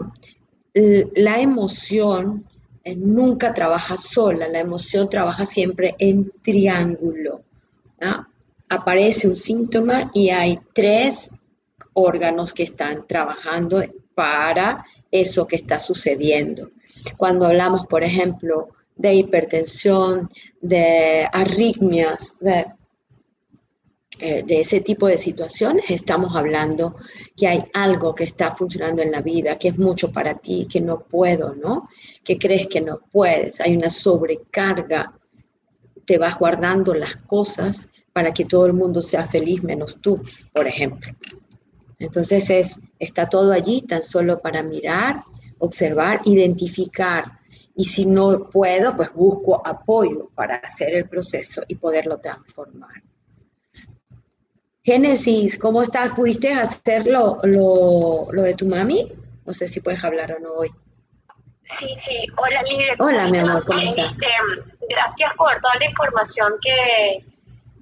la emoción eh, nunca trabaja sola, la emoción trabaja siempre en triángulo. Aparece un síntoma y hay tres órganos que están trabajando para eso que está sucediendo. Cuando hablamos, por ejemplo, de hipertensión, de arritmias, de, eh, de, ese tipo de situaciones, estamos hablando que hay algo que está funcionando en la vida, que es mucho para ti, que no puedo, ¿no? Que crees que no puedes, hay una sobrecarga, te vas guardando las cosas para que todo el mundo sea feliz menos tú, por ejemplo. Entonces es, está todo allí tan solo para mirar, observar, identificar. Y si no puedo, pues busco apoyo para hacer el proceso y poderlo transformar. Génesis, ¿cómo estás? ¿Pudiste hacer lo, de tu mami? No sé si puedes hablar o no hoy. Sí, sí. Hola, Lidia. Hola, mi amor, ¿cómo estás? Este, gracias por toda la información que,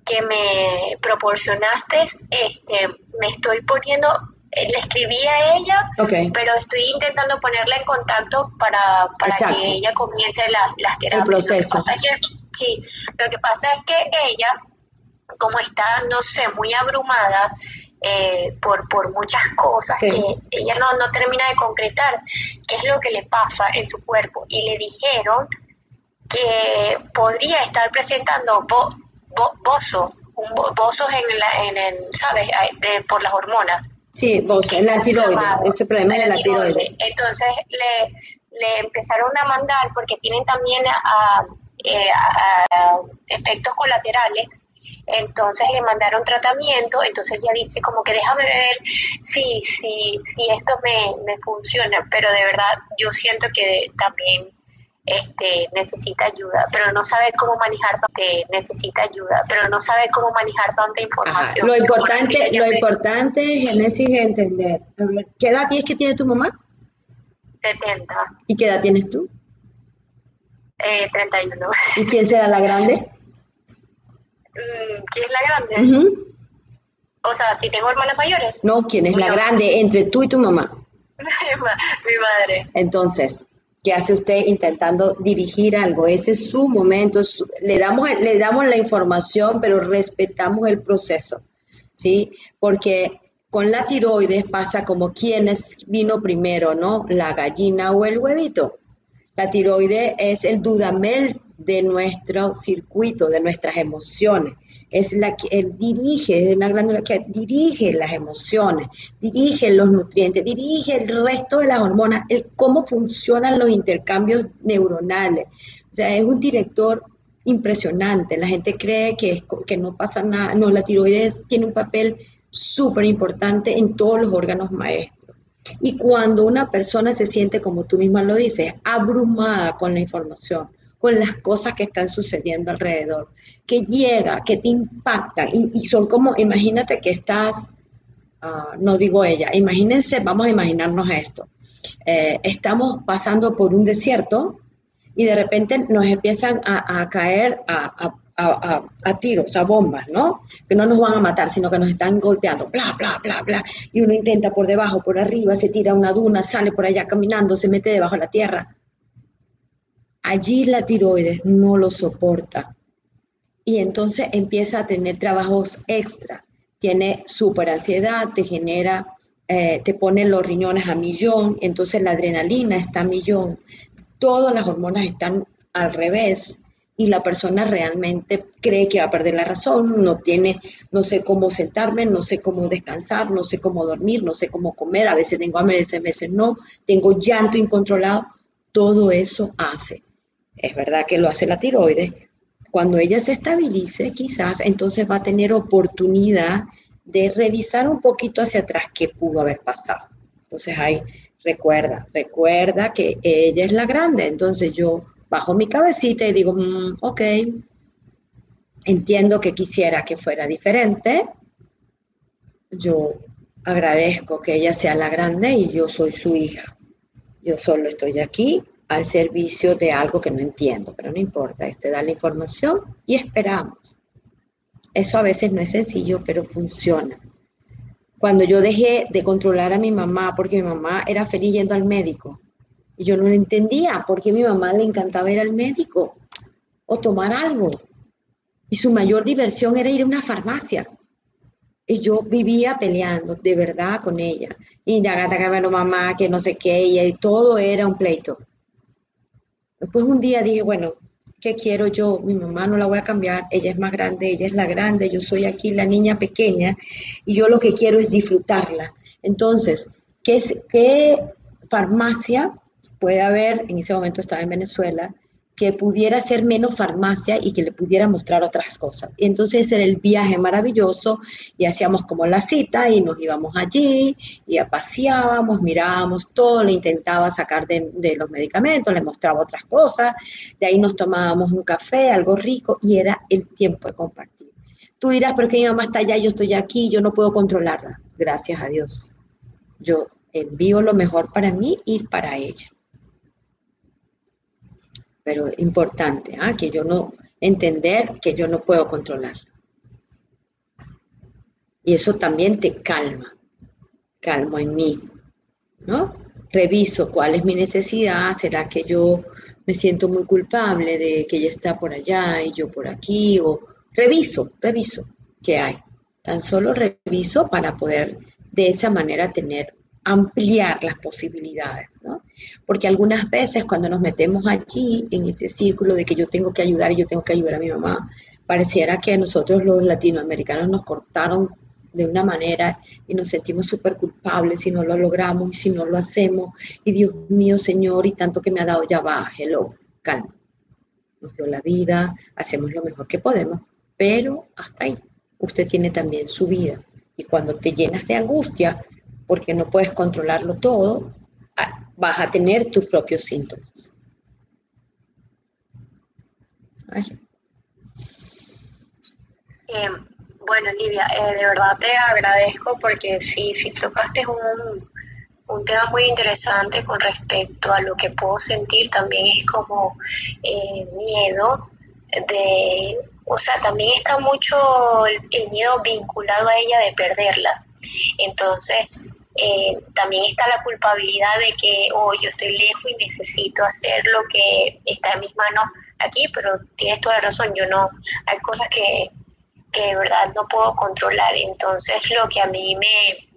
que me proporcionaste, este, me estoy poniendo, eh, le escribí a ella, pero estoy intentando ponerla en contacto para, para que ella comience las terapias. El proceso. Lo que pasa es que, sí, lo que pasa es que ella, como está, no sé, muy abrumada, eh, por, por muchas cosas que ella no, no termina de concretar qué es lo que le pasa en su cuerpo. Y le dijeron que podría estar presentando bozo, un bozos en, la, en el, ¿sabes? De, por las hormonas. Sí, en la tiroides, ese problema de la tiroides. Entonces le, le empezaron a mandar, porque tienen también a, eh, efectos colaterales, entonces le mandaron tratamiento, entonces ella dice como que déjame ver si, si, si esto me, me funciona, pero de verdad yo siento que también este, necesita ayuda, pero no sabe cómo manejar, este, necesita ayuda, pero no sabe cómo manejar tanta información. Lo importante, lo importante, Genesis, es entender. ¿Qué edad tienes que tiene tu mamá? 70. ¿Y qué edad tienes tú? Eh, 31. ¿Y quién será la grande? Mm, ¿Quién es la grande? O sea, si tengo hermanas mayores. No, ¿quién es la grande entre tú y tu mamá? Mi madre. Entonces, ¿Qué hace usted intentando dirigir algo. Ese es su momento. le, damos, le damos la información, pero respetamos el proceso, ¿sí? Porque con la tiroides pasa como quienes vino primero, ¿no? La gallina o el huevito. La tiroides es el dudamel de nuestro circuito, de nuestras emociones. Es la que él dirige, es una glándula que dirige las emociones, dirige los nutrientes, dirige el resto de las hormonas, el cómo funcionan los intercambios neuronales. O sea, es un director impresionante. La gente cree que, que no pasa nada. No, la tiroides tiene un papel súper importante en todos los órganos maestros. Y cuando una persona se siente, como tú misma lo dices, abrumada con la información, con las cosas que están sucediendo alrededor, que llega, que te impacta, y, son como, imagínate que estás, ah, no digo ella, imagínense, vamos a imaginarnos esto, eh, estamos pasando por un desierto y de repente nos empiezan a, caer a, tiros, a bombas, ¿no? Que no nos van a matar, sino que nos están golpeando, bla, bla, bla, bla. Y uno intenta por debajo, por arriba, se tira una duna, sale por allá caminando, se mete debajo de la tierra allí la tiroides no lo soporta y entonces empieza a tener trabajos extra. Tiene super ansiedad, te genera, eh, te pone los riñones a millón, entonces la adrenalina está a millón. Todas las hormonas están al revés y la persona realmente cree que va a perder la razón, no tiene, no sé cómo sentarme, no sé cómo descansar, no sé cómo dormir, no sé cómo comer, a veces tengo hambre, a veces no, tengo llanto incontrolado, todo eso hace es verdad que lo hace la tiroides, cuando ella se estabilice, quizás entonces va a tener oportunidad de revisar un poquito hacia atrás qué pudo haber pasado. Entonces ahí recuerda, recuerda que ella es la grande, entonces yo bajo mi cabecita y digo, mm, ok, entiendo que quisiera que fuera diferente, yo agradezco que ella sea la grande y yo soy su hija. Yo solo estoy aquí al servicio de algo que no entiendo, pero no importa, usted da la información y esperamos. Eso a veces no es sencillo, pero funciona. Cuando yo dejé de controlar a mi mamá, porque mi mamá era feliz yendo al médico, y yo no lo entendía, porque a mi mamá le encantaba ir al médico o tomar algo. Y su mayor diversión era ir a una farmacia. Y yo vivía peleando de verdad con ella. Y de gata que mamá, que no sé qué, y todo era un pleito. Después un día dije, bueno, ¿qué quiero yo? Mi mamá no la voy a cambiar, ella es más grande, ella es la grande, yo soy aquí la niña pequeña y yo lo que quiero es disfrutarla. Entonces, ¿qué, qué farmacia puede haber? En ese momento estaba en Venezuela, que pudiera ser menos farmacia y que le pudiera mostrar otras cosas. Entonces era el viaje maravilloso y hacíamos como la cita y nos íbamos allí y paseábamos, mirábamos todo, le intentaba sacar de, de, los medicamentos, le mostraba otras cosas, de ahí nos tomábamos un café, algo rico y era el tiempo de compartir. Tú dirás, pero que mi mamá está allá, yo estoy aquí, yo no puedo controlarla. Gracias a Dios. Yo envío lo mejor para mí y para ella pero importante, ¿ah? que yo no, entender que yo no puedo controlar. Y eso también te calma, calmo en mí, ¿no? Reviso cuál es mi necesidad, será que yo me siento muy culpable de que ella está por allá y yo por aquí, o reviso, reviso qué hay. Tan solo reviso para poder de esa manera tener ampliar las posibilidades, ¿no? Porque algunas veces cuando nos metemos allí en ese círculo de que yo tengo que ayudar y yo tengo que ayudar a mi mamá, pareciera que nosotros los latinoamericanos nos cortaron de una manera y nos sentimos súper culpables si no lo logramos y si no lo hacemos. Y Dios mío, Señor, y tanto que me ha dado, ya va, hello, calma. Nos dio la vida, hacemos lo mejor que podemos, pero hasta ahí. Usted tiene también su vida. Y cuando te llenas de angustia, porque no puedes controlarlo todo, ah, vas a tener tus propios síntomas. Eh, bueno, Livia, eh, de verdad te agradezco porque sí, sí tocaste un, un, tema muy interesante con respecto a lo que puedo sentir, también es como eh, miedo de, o sea, también está mucho el miedo vinculado a ella de perderla. Entonces, eh, también está la culpabilidad de que, oh, yo estoy lejos y necesito hacer lo que está en mis manos aquí, pero tienes toda la razón, yo no, hay cosas que, que de verdad no puedo controlar. Entonces lo que a mí me,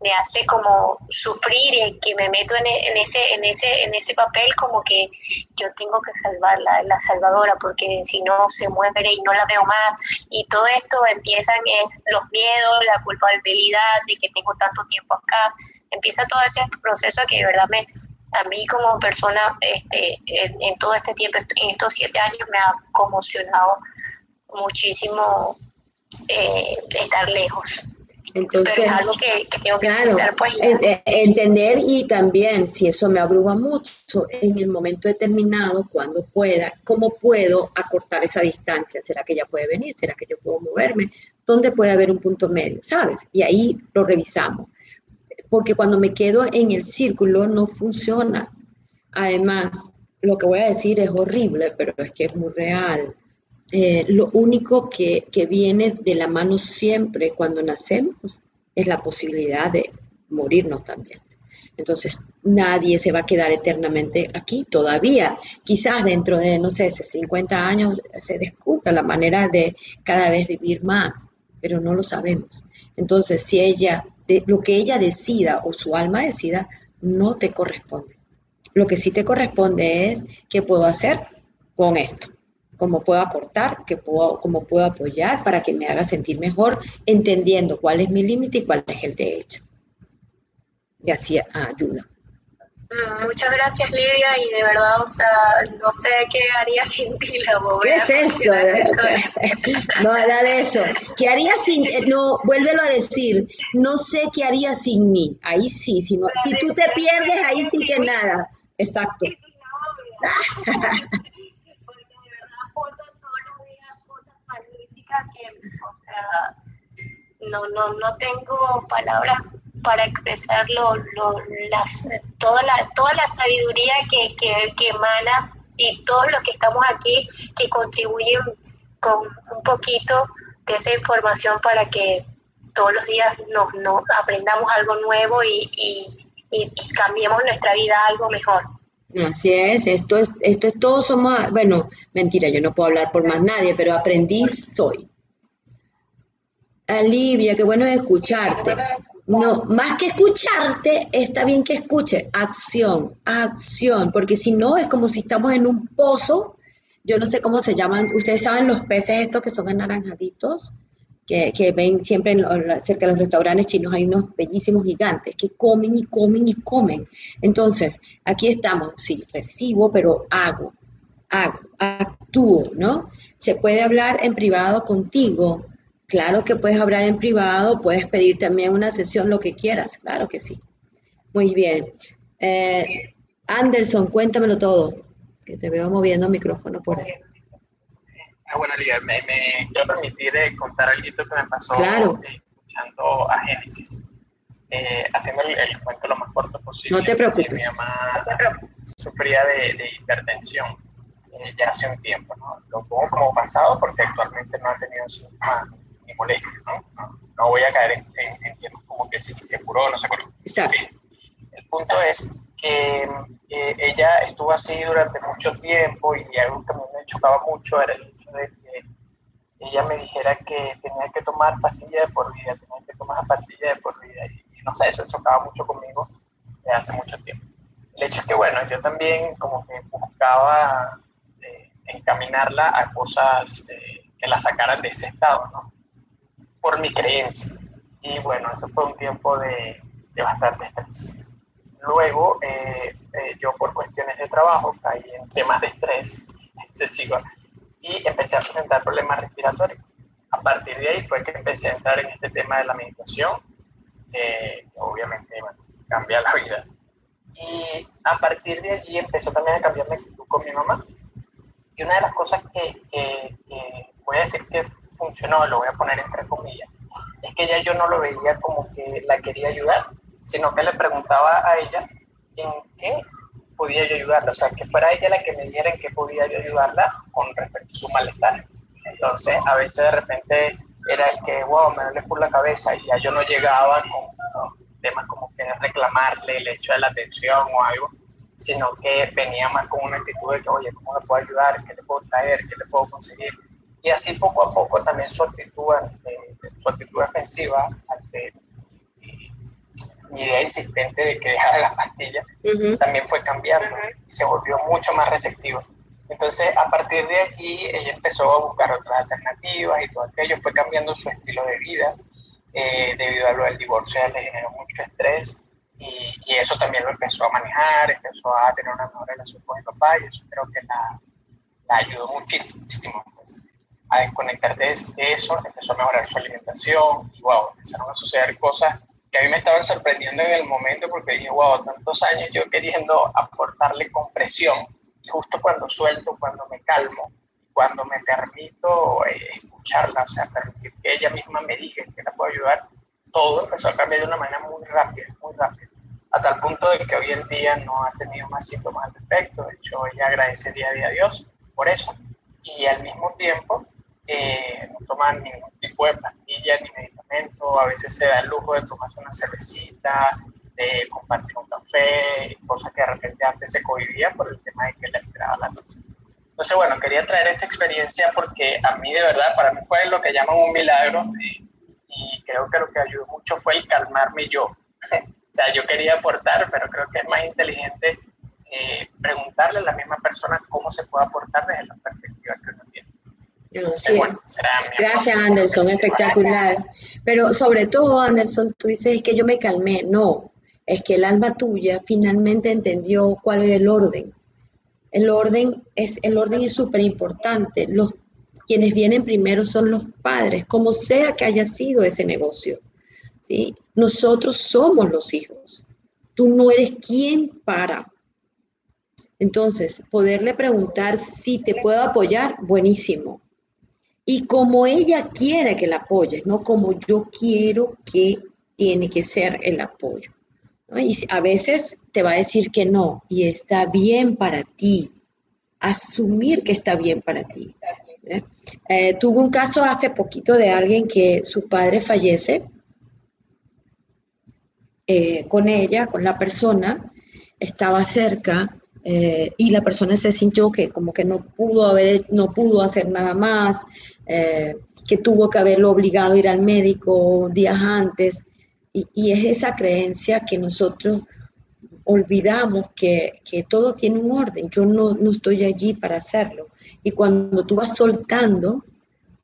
me hace como sufrir y que me meto en, en, ese, en, ese, en ese papel como que yo tengo que salvarla, la salvadora, porque si no se muere y no la veo más. Y todo esto empiezan es los miedos, la culpabilidad de que tengo tanto tiempo acá. Empieza todo ese proceso que de verdad me, a mí como persona este, en, en todo este tiempo, en estos siete años, me ha conmocionado muchísimo eh, estar lejos. Entonces, es algo que, tengo que claro, pues, entender y también, si eso me abruma mucho, en el momento determinado, cuando pueda, cómo puedo acortar esa distancia. ¿Será que ella puede venir? ¿Será que yo puedo moverme? ¿Dónde puede haber un punto medio? ¿Sabes? Y ahí lo revisamos. Porque cuando me quedo en el círculo no funciona. Además, lo que voy a decir es horrible, pero es que es muy real. Eh, lo único que, que, viene de la mano siempre cuando nacemos es la posibilidad de morirnos también. Entonces, nadie se va a quedar eternamente aquí todavía. Quizás dentro de, no sé, 50 años se descubra la manera de cada vez vivir más, pero no lo sabemos. Entonces, si ella, lo que ella decida o su alma decida, no te corresponde. Lo que sí te corresponde es qué puedo hacer con esto cómo puedo acortar, que puedo, cómo puedo apoyar para que me haga sentir mejor, entendiendo cuál es mi límite y cuál es el de ella. Y así ayuda. Mm, muchas gracias Lidia y de verdad, o sea, no sé qué haría sin ti la ¿Qué es eso? no, nada de eso. ¿Qué haría sin, eh, no, vuélvelo a decir, no sé qué haría sin mí. Ahí sí, si, no, si tú te pierdes, ahí sí que nada. Exacto. No, no, no tengo palabras para expresar lo, las, toda, la, toda la sabiduría que, que, emanas y todos los que estamos aquí que contribuyen con un poquito de esa información para que todos los días nos, nos aprendamos algo nuevo y, y, cambiemos nuestra vida algo mejor. Así es, esto es, esto es, todos somos, bueno, mentira, yo no puedo hablar por más nadie, pero aprendiz soy Alivia, qué bueno escucharte. No, más que escucharte, está bien que escuche. Acción, acción, porque si no es como si estamos en un pozo. Yo no sé cómo se llaman. Ustedes saben los peces estos que son anaranjaditos, que, que ven siempre cerca de los restaurantes chinos. Hay unos bellísimos gigantes que comen y comen y comen. Entonces, aquí estamos. Sí, recibo, pero hago, hago, actúo, ¿no? Se puede hablar en privado contigo Claro que puedes hablar en privado, puedes pedir también una sesión, lo que quieras, claro que sí. Muy bien. Eh, Anderson, cuéntamelo todo, que te veo moviendo el micrófono por ahí. Ah, bueno, Lidia, me, me quiero permitir eh, contar algo que me pasó claro. Eh, escuchando a Génesis, haciendo el, cuento lo más corto posible. No te preocupes. mi mamá sufría de, de hipertensión ya hace un tiempo, ¿no? Lo pongo como pasado porque actualmente no ha tenido síntomas molestia, ¿no? ¿no? voy a caer en, en, temas como que si se curó o no se curó. Exacto. El punto es que eh, ella estuvo así durante mucho tiempo y algo que a mí me chocaba mucho era el hecho de que ella me dijera que tenía que tomar pastillas de por vida, tenía que tomar pastillas de por vida. Y, no sé, eso chocaba mucho conmigo desde hace mucho tiempo. El hecho es que, bueno, yo también como que buscaba eh, encaminarla a cosas eh, que la sacaran de ese estado, ¿no? Por mi creencia. Y bueno, eso fue un tiempo de, de bastante estrés. Luego, eh, eh, yo por cuestiones de trabajo caí en temas de estrés excesivo y empecé a presentar problemas respiratorios. A partir de ahí fue que empecé a entrar en este tema de la meditación, que obviamente cambia la vida. Y a partir de allí empezó también a cambiar mi actitud con mi mamá. Y una de las cosas que, que, que voy a decir que funcionó, lo voy a poner entre comillas, es que ella yo no lo veía como que la quería ayudar, sino que le preguntaba a ella en qué podía yo ayudarla, o sea, que fuera ella la que me diera en qué podía yo ayudarla con respecto a su malestar. Entonces, a veces de repente era el que, wow, me duele por la cabeza y ya yo no llegaba con temas como que reclamarle el hecho de la atención o algo, sino que venía más con una actitud de que, oye, ¿cómo me puedo ayudar? ¿Qué le puedo traer? ¿Qué le puedo conseguir? Y así poco a poco también su actitud, su actitud defensiva ante mi idea insistente de que dejara las pastillas, también fue cambiando y se volvió mucho más receptiva. Entonces, a partir de allí, ella empezó a buscar otras alternativas y todo aquello, fue cambiando su estilo de vida, eh, debido a lo del divorcio, le generó mucho estrés y, y, eso también lo empezó a manejar, empezó a tener una mejor relación con el papá y eso creo que la, la ayudó muchísimo. Pues a desconectarte de eso, empezó a mejorar su alimentación y wow, empezaron a suceder cosas que a mí me estaban sorprendiendo en el momento porque dije, wow, tantos años yo queriendo aportarle compresión y justo cuando suelto, cuando me calmo, cuando me permito eh, escucharla, o sea, permitir que ella misma me diga que la puedo ayudar, todo empezó a cambiar de una manera muy rápida, muy rápida, a tal punto de que hoy en día no ha tenido más síntomas al respecto, de hecho ella agradece día a día a Dios por eso, y al mismo tiempo eh, no toman ningún tipo de pastilla ni medicamento, a veces se da el lujo de tomarse una cervecita, de compartir un café, cosas que de repente antes se cohibía por el tema de que le esperaba la tos. Entonces, bueno, quería traer esta experiencia porque a mí de verdad, para mí fue lo que llaman un milagro y, y creo que lo que ayudó mucho fue el calmarme yo. o sea, yo quería aportar, pero creo que es más inteligente eh, preguntarle a la misma persona cómo se puede aportar desde la perspectiva que uno tiene. Gracias, Anderson, espectacular. Pero sobre todo, Anderson, tú dices que yo me calmé. No, es que el alma tuya finalmente entendió cuál es el orden. El orden es el orden es súper importante. Los quienes vienen primero son los padres, como sea que haya sido ese negocio. ¿sí? Nosotros somos los hijos. Tú no eres quien para. Entonces, poderle preguntar si te puedo apoyar, buenísimo y como ella quiere que la apoye, no como yo quiero que tiene que ser el apoyo. Y a veces te va a decir que no y está bien para ti. Asumir que está bien para ti. ¿eh? Eh, tuve un caso hace poquito de alguien que su padre fallece eh, con ella, con la persona, estaba cerca y la persona se sintió que como que no pudo haber, no pudo hacer nada más, eh, que tuvo que haberlo obligado a ir al médico días antes. Y, es esa creencia que nosotros olvidamos que, todo tiene un orden. Yo no, no estoy allí para hacerlo. Y cuando tú vas soltando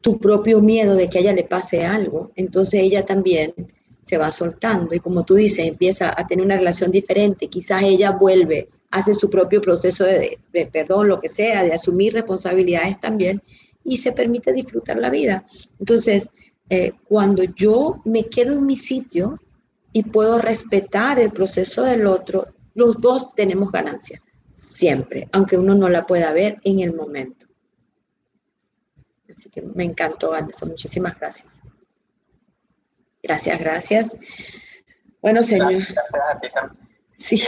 tu propio miedo de que a ella le pase algo, entonces ella también se va soltando y como tú dices, empieza a tener una relación diferente, quizás ella vuelve, hace su propio proceso de, perdón, lo que sea, de asumir responsabilidades también y se permite disfrutar la vida. Entonces, eh, cuando yo me quedo en mi sitio y puedo respetar el proceso del otro, los dos tenemos ganancia, siempre, aunque uno no la pueda ver en el momento. Así que me encantó, Anderson. Muchísimas gracias. Gracias, gracias. Bueno, señor. Gracias a ti también. Sí.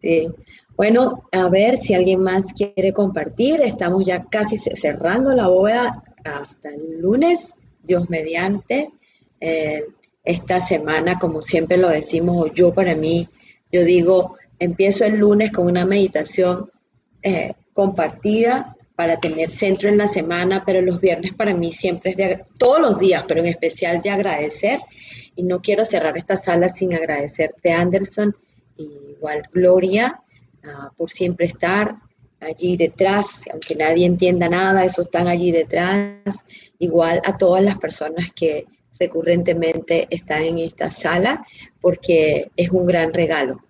Eh, sí. Bueno, a ver si alguien más quiere compartir. Estamos ya casi cerrando la bóveda hasta el lunes, Dios mediante. Eh, esta semana, como siempre lo decimos, yo para mí, yo digo, empiezo el lunes con una meditación eh, compartida para tener centro en la semana, pero los viernes para mí siempre es de, todos los días, pero en especial de agradecer. Y no quiero cerrar esta sala sin agradecerte, Anderson, y igual Gloria, por siempre estar allí detrás, aunque nadie entienda nada, eso están allí detrás. Igual a todas las personas que recurrentemente están en esta sala, porque es un gran regalo.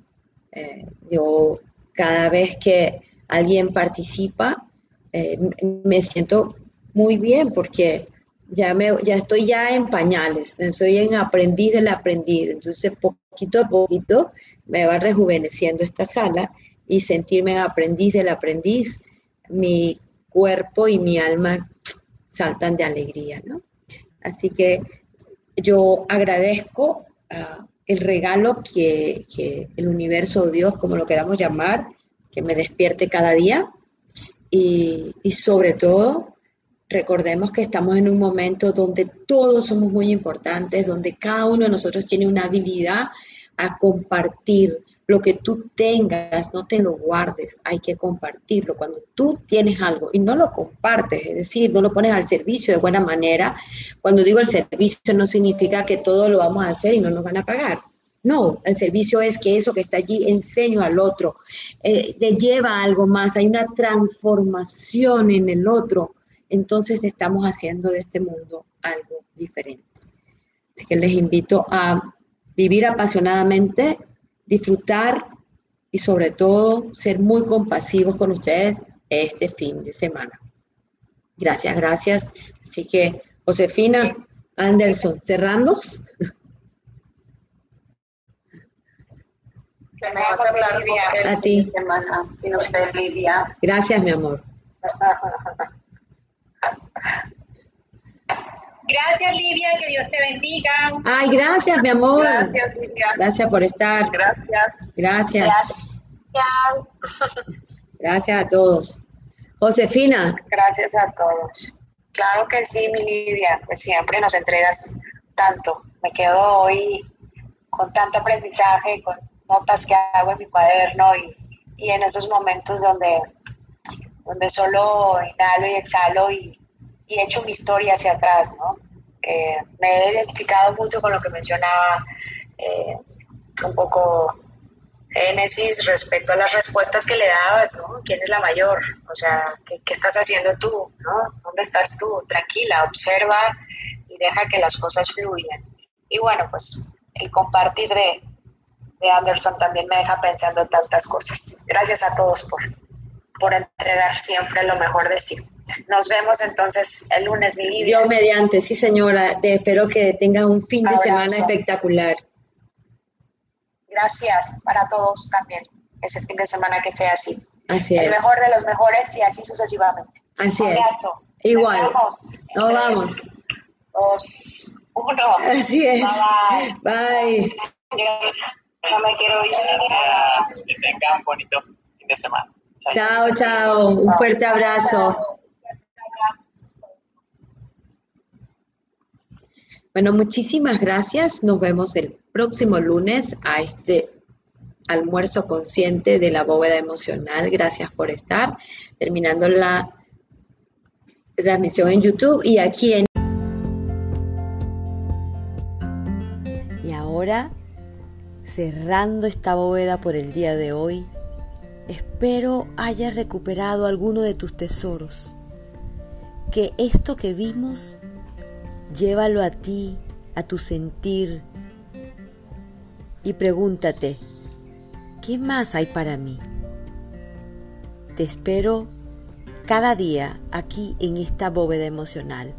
Eh, yo cada vez que alguien participa, eh, me siento muy bien porque ya, me, ya estoy ya en pañales, soy en aprendiz del aprendiz, entonces poquito a poquito me va rejuveneciendo esta sala y sentirme en aprendiz del aprendiz, mi cuerpo y mi alma saltan de alegría, ¿no? Así que yo agradezco ah, el regalo que, que el universo, Dios, como lo queramos llamar, que me despierte cada día y, sobre todo, recordemos que estamos en un momento donde todos somos muy importantes, donde cada uno de nosotros tiene una habilidad a compartir lo que tú tengas, no te lo guardes, hay que compartirlo. Cuando tú tienes algo y no lo compartes, es decir, no lo pones al servicio de buena manera, cuando digo el servicio no significa que todo lo vamos a hacer y no nos van a pagar. No, el servicio es que eso que está allí enseño al otro, eh, le lleva algo más, hay una transformación en el otro. Entonces estamos haciendo de este mundo algo diferente. Así que les invito a vivir apasionadamente, disfrutar y sobre todo ser muy compasivos con ustedes este fin de semana. Gracias, gracias. Así que, Josefina Anderson, cerramos. vas a hablar a ti. Semana, sin usted, Lidia. Gracias, mi amor. Gracias, Livia, que Dios te bendiga. Ay, gracias, mi amor. Gracias, Livia. Gracias por estar. Gracias. Gracias. Gracias. a todos. Josefina. Gracias a todos. Claro que sí, mi Livia, pues siempre nos entregas tanto. Me quedo hoy con tanto aprendizaje, con notas que hago en mi cuaderno y, y en esos momentos donde, donde solo inhalo y exhalo y, y echo mi historia hacia atrás, ¿no? Eh, me he identificado mucho con lo que mencionaba eh, un poco Génesis respecto a las respuestas que le dabas, ¿no? ¿Quién es la mayor? O sea, ¿qué, ¿qué, estás haciendo tú? ¿no? ¿Dónde estás tú? Tranquila, observa y deja que las cosas fluyan. Y bueno, pues el compartir de, Anderson también me deja pensando en tantas cosas. Gracias a todos por, por entregar siempre lo mejor de sí. Nos vemos entonces el lunes, mi Lidia. Dios mediante, sí señora. Te espero que tenga un fin de semana espectacular. Gracias para todos también. Ese fin de semana que sea así. Así el mejor de los mejores y así sucesivamente. Así es. Igual. Nos vamos. Dos, uno. Así es. Bye. No me quiero ir. Que tengan un bonito fin de semana. Chao, chao. Un fuerte abrazo. Bueno, muchísimas gracias. Nos vemos el próximo lunes a este almuerzo consciente de la bóveda emocional. Gracias por estar. Terminando la transmisión en YouTube y aquí en... Y ahora, cerrando esta bóveda por el día de hoy, espero hayas recuperado alguno de tus tesoros. Que esto que vimos, llévalo a ti, a tu sentir, y pregúntate, ¿qué más hay para mí? Te espero cada día aquí en esta bóveda emocional.